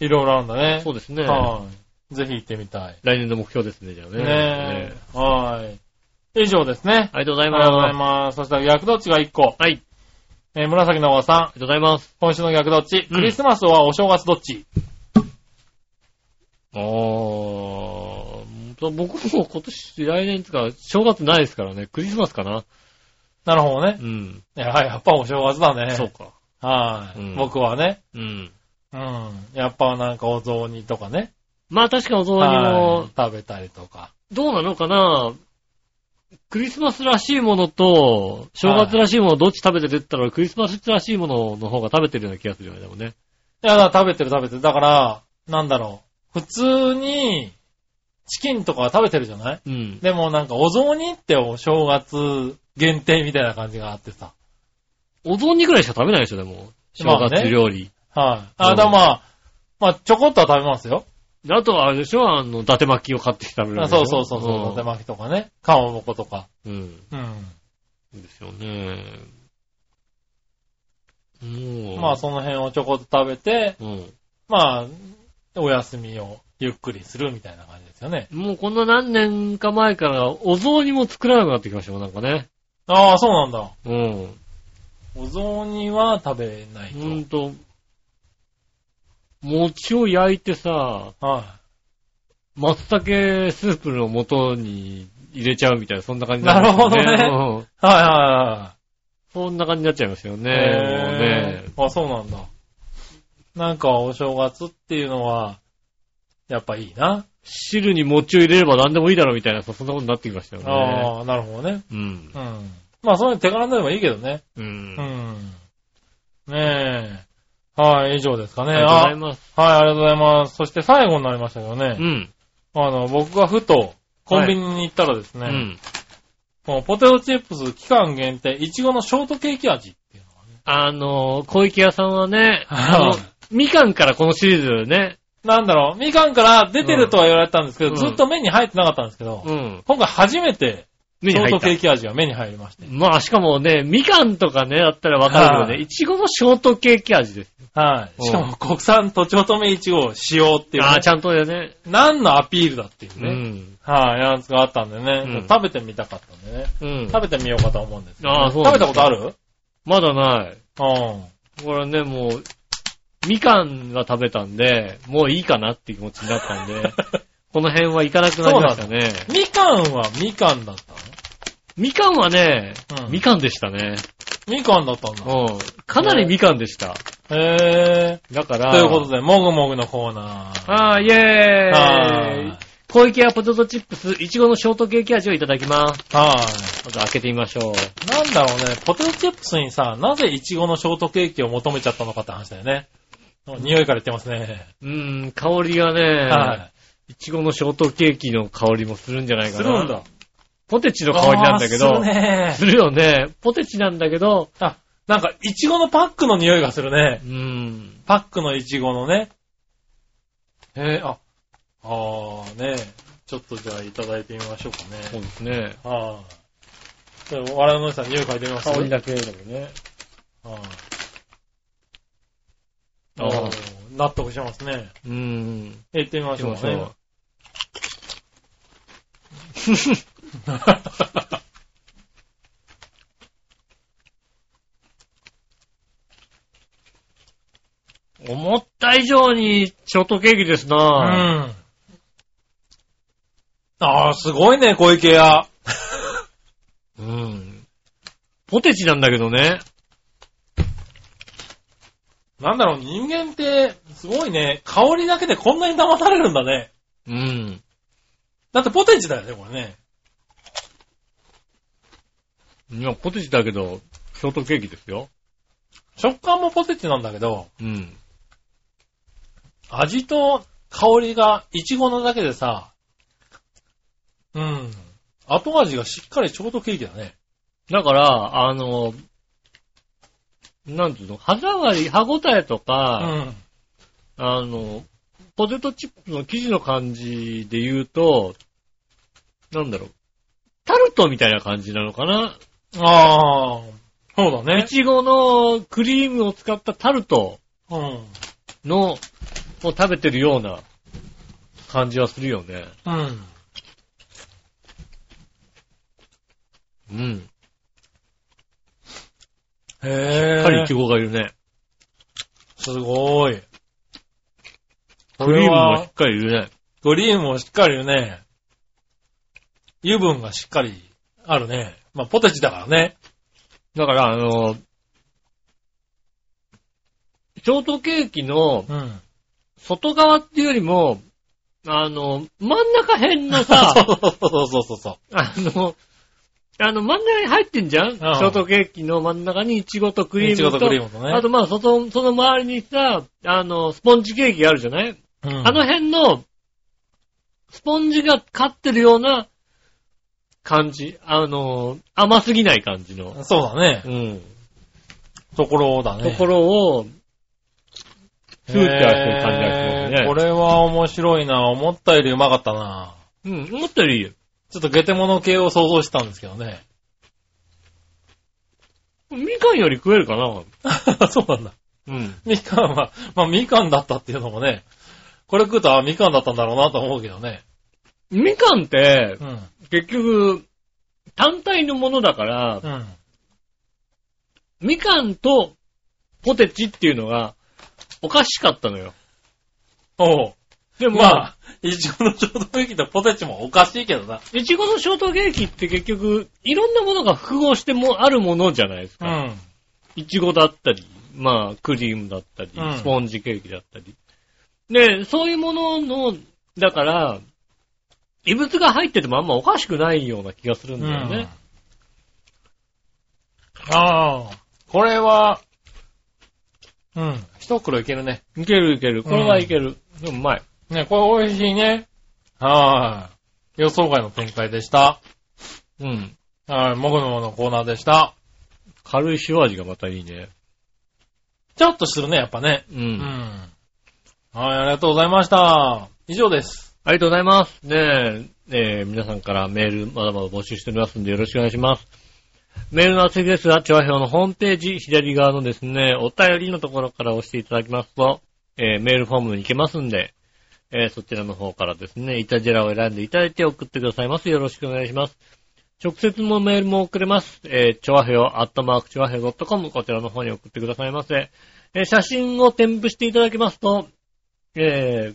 いろいろあるんだね。そうですね。はい。ぜひ行ってみたい。来年の目標ですね、じゃあね。ねえ。はーい。以上ですね。ありがとうございありがとうございます。ます。そしたら逆どっちが1個。はい。えー紫のおばさん。ありがとうございます。今週の逆どっち、うんクリスマスはお正月どっち？あー、僕も今年、来年つか、正月ないですからね、クリスマスかな。なるほどねう。ん。いや、やっぱお正月だね。そうか。はい、うん僕はね。うん。うん。やっぱなんかお雑煮とかね。まあ確かお雑煮はいも、食べたりとか。どうなのかな？クリスマスらしいものと、正月らしいものどっち食べてるって言ったら、クリスマスらしいものの方が食べてるような気がするよね、でもね。いや、食べてる食べてる。だから、なんだろう。普通に、チキンとかは食べてるじゃない？うん。でもなんかお雑煮ってお正月限定みたいな感じがあってさ。お雑煮ぐらいしか食べないでしょ、でも。正まあね月料理。はい。うんあ、だまあ、まあちょこっとは食べますよ。であとはあれでしょあの、伊達巻きを買ってきて食べるあんでしょそうそうそうそう。伊達巻きとかね。かまぼことか。うん。うん。うん。ですよね。もう。まあその辺をちょこっと食べて、うん。まあ、お休みをゆっくりするみたいな感じですよね。もうこんな何年か前からお雑煮も作らなくなってきましたよ、なんかね。ああ、そうなんだ。うん。お雑煮は食べないと。ほんと、餅を焼いてさ、は松茸スープの素に入れちゃうみたいな、そんな感じなるほどねうんい。はいはいはそんな感じになっちゃいますよい。ね。もうね。あ、そうなんだ。なんかお正月っていうのは、やっぱいいな。汁に餅を入れれば何でもいいだろうみたいな、そんなことになってきましたよね。ああ、なるほどね。うんう。ん。まあそういう手軽になればいいけどね。う。うんん。ねえ。はい、以上ですかね。ありがとうございます。はい、ありがとうございます。そして最後になりましたけどね。うん。あの、僕がふと、コンビニに行ったらですね、うん。このポテトチップス期間限定、いちごのショートケーキ味っていうのあの、小池屋さんはね、は いあの、みかんからこのシリーズね、なんだろう、みかんから出てるとは言われたんですけど、うんずっと目に入ってなかったんですけど、うん。今回初めて、目に入ったケーキ味が目に入りまして。まあ、しかもね、みかんとかね、だったらわかるけどね、はいいちごのショートケーキ味です。はい。うんしかも国産とちおとめいちごを使用っていう、ねああ、ちゃんとだよね。何のアピールだっていううね。ん。はい、やつがあったんでね、うん食べてみたかったんでね。うん。食べてみようかと思うんですけど、ああそうなん食べたことある？まだない。うん。これね、もう、みかんは食べたんで、もういいかなっていう気持ちになったんで、この辺は行かなくなりましたね。みかんはみかんだったみかんはね、うんみかんでしたね。のみかんだったんだ。うん。かなりみかんでした。へだから、ー。ということで、もぐもぐのコーナー。ああ、イェーイは小池屋ポテトチップス、いちごのショートケーキ味をいただきます。はまず開けてみましょう。い。なんだろうね、ポテトチップスにさ、なぜイチゴのショートケーキを求めちゃったのかって話だよね。匂いから言ってますね。うーん、香りがね、はいちごのショートケーキの香りもするんじゃないい。かな。するんだ。ポテチの香りなんだけど、あーするねするよね。ポテチなんだけど、あ、なんか、イチゴのパックの匂いがするねう。ーん。パックのイチゴのね。へえ、あ、あーねちょっとじゃあいただいてみましょうかそうね。ですね。はい。じゃあ、我々のおじさん匂い嗅いでみます？香りだけでもね。はい。あーおー納得しますね。うーん。行ってみましょうかね。思った以上にショートケーキですうな、ん。ああ、すごいね、小池屋。うん。ポテチなんだけどね。なんだろう、人間って、すごいね、香りだけでこんなに騙されるんだね。うん。だってポテチだよね、これね。いや、ポテチだけど、ショートケーキですよ。食感もポテチなんだけど、うん。味と香りがイチゴのだけでさ、うん。後味がしっかりショートケーキだね。だから、あの、なんていうの、歯触り、歯応えとうか、ん。あの、ポテトチップの生地の感じで言うと、なんだろう、タルトみたいな感じなのかな？ああ、そうだいね。ちごのクリームを使ったタルトうん。の、を食べてるような感じはするよね。うん。うん。へしえ。っかりイチゴがいるね。すごい。こクリれームもしはっかりいるね。クリームもしっかりいるね。油分がしっかりあるね。まあ、ポテチだからね。だから、あの、ショートケーキのうん。外側っていうよりも、あの、真ん中辺のさ、そうそうそうそうそう。あの、あの、真ん中に入ってんじゃん？ショートケーキの真ん中にイチゴとクリームと。イチゴとクリームとねあとまあ、その、その周りにさ、あの、スポンジケーキあるじゃない、うんあの辺の、スポンジがかってるような感じ。あの、甘すぎない感じの。そうだねう。ん。ところだね。ところを、スーッてやってる感じがしますね。これは面白いな。思ったよりうまかったな。うん、思ったよりいいよ。ちょっとゲテモノ系を想像してたんですけどね。みかんより食えるかな そうなんだ。うん。みかんは、まあみかんだったっていうのもね、これ食うと、あ、みかんだったんだろうなと思うけどね。みかんってう、ん。結局、単体のものだから、うん。みかんとポテチっていうのがおかしかったのよ。おう。でも、まあ、いちごのショートケーキとポテチもおかしいけどな。いちごのショートケーキって結局、いろんなものが複合してもあるものじゃないですか。うん。いちごだったり、まあ、クリームだったり、うんスポンジケーキだったり。で、そういうものの、だから、異物が入っててもあんまおかしくないような気がするんだよね。ああ、これは、うん、一袋いけるね。いけるいける。これはいける。でもうまい。ね、これ美味しいね。はい。予想外の展開でした。うん。はい、もぐのものコーナーでした。軽い塩味がまたいいね。ちょっとするね、やっぱね。う。うんん。はい、ありがとうございました。以上です。ありがとうございます。ねえ、えー皆さんからメールまだまだ募集しておりますんでよろしくお願いします。メールの厚ですが、調和表のホームページ左側のですね、お便りのところから押していただきますと、えーメールフォームに行けますんで、えーそちらの方からですね、イタジェラを選んでいただいて送ってくださいます。よろしくお願いします。直接もメールも送れます。えー、ちょわへよ、アットマークちょわへよ .com、こちらの方に送ってくださいませ。えー写真を添付していただけますと、えー、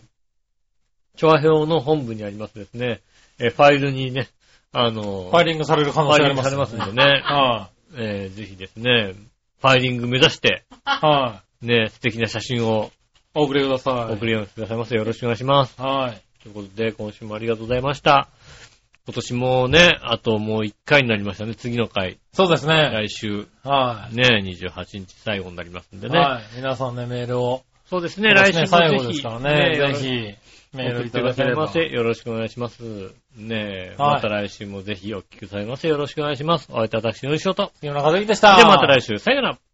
チョア表の本部にありますですね、えーファイルにね、あの、ファイリングされる可能性あります、ファイリングされますんでね、はえーぜひですね、ファイリング目指して、い。はい。ね、素敵な写真をお送りください。送りくださいませ。よろしくお願いします。はい。ということで、今週もありがとうございました。今年もね、あともう1回になりましたね、次の回。そうですね。来週、はい。ね、28日最後になりますんでね。はい。皆さんね、メールを。そうですね、来週も最後ですからね。ぜひひ、メールいただければ。よろしくお願いします。ねえ、はいまた来週もぜひお聞きくださいませ。よろしくお願いします。お会いいたい私の仕事。杉村和之でした。ではまた来週、さよなら。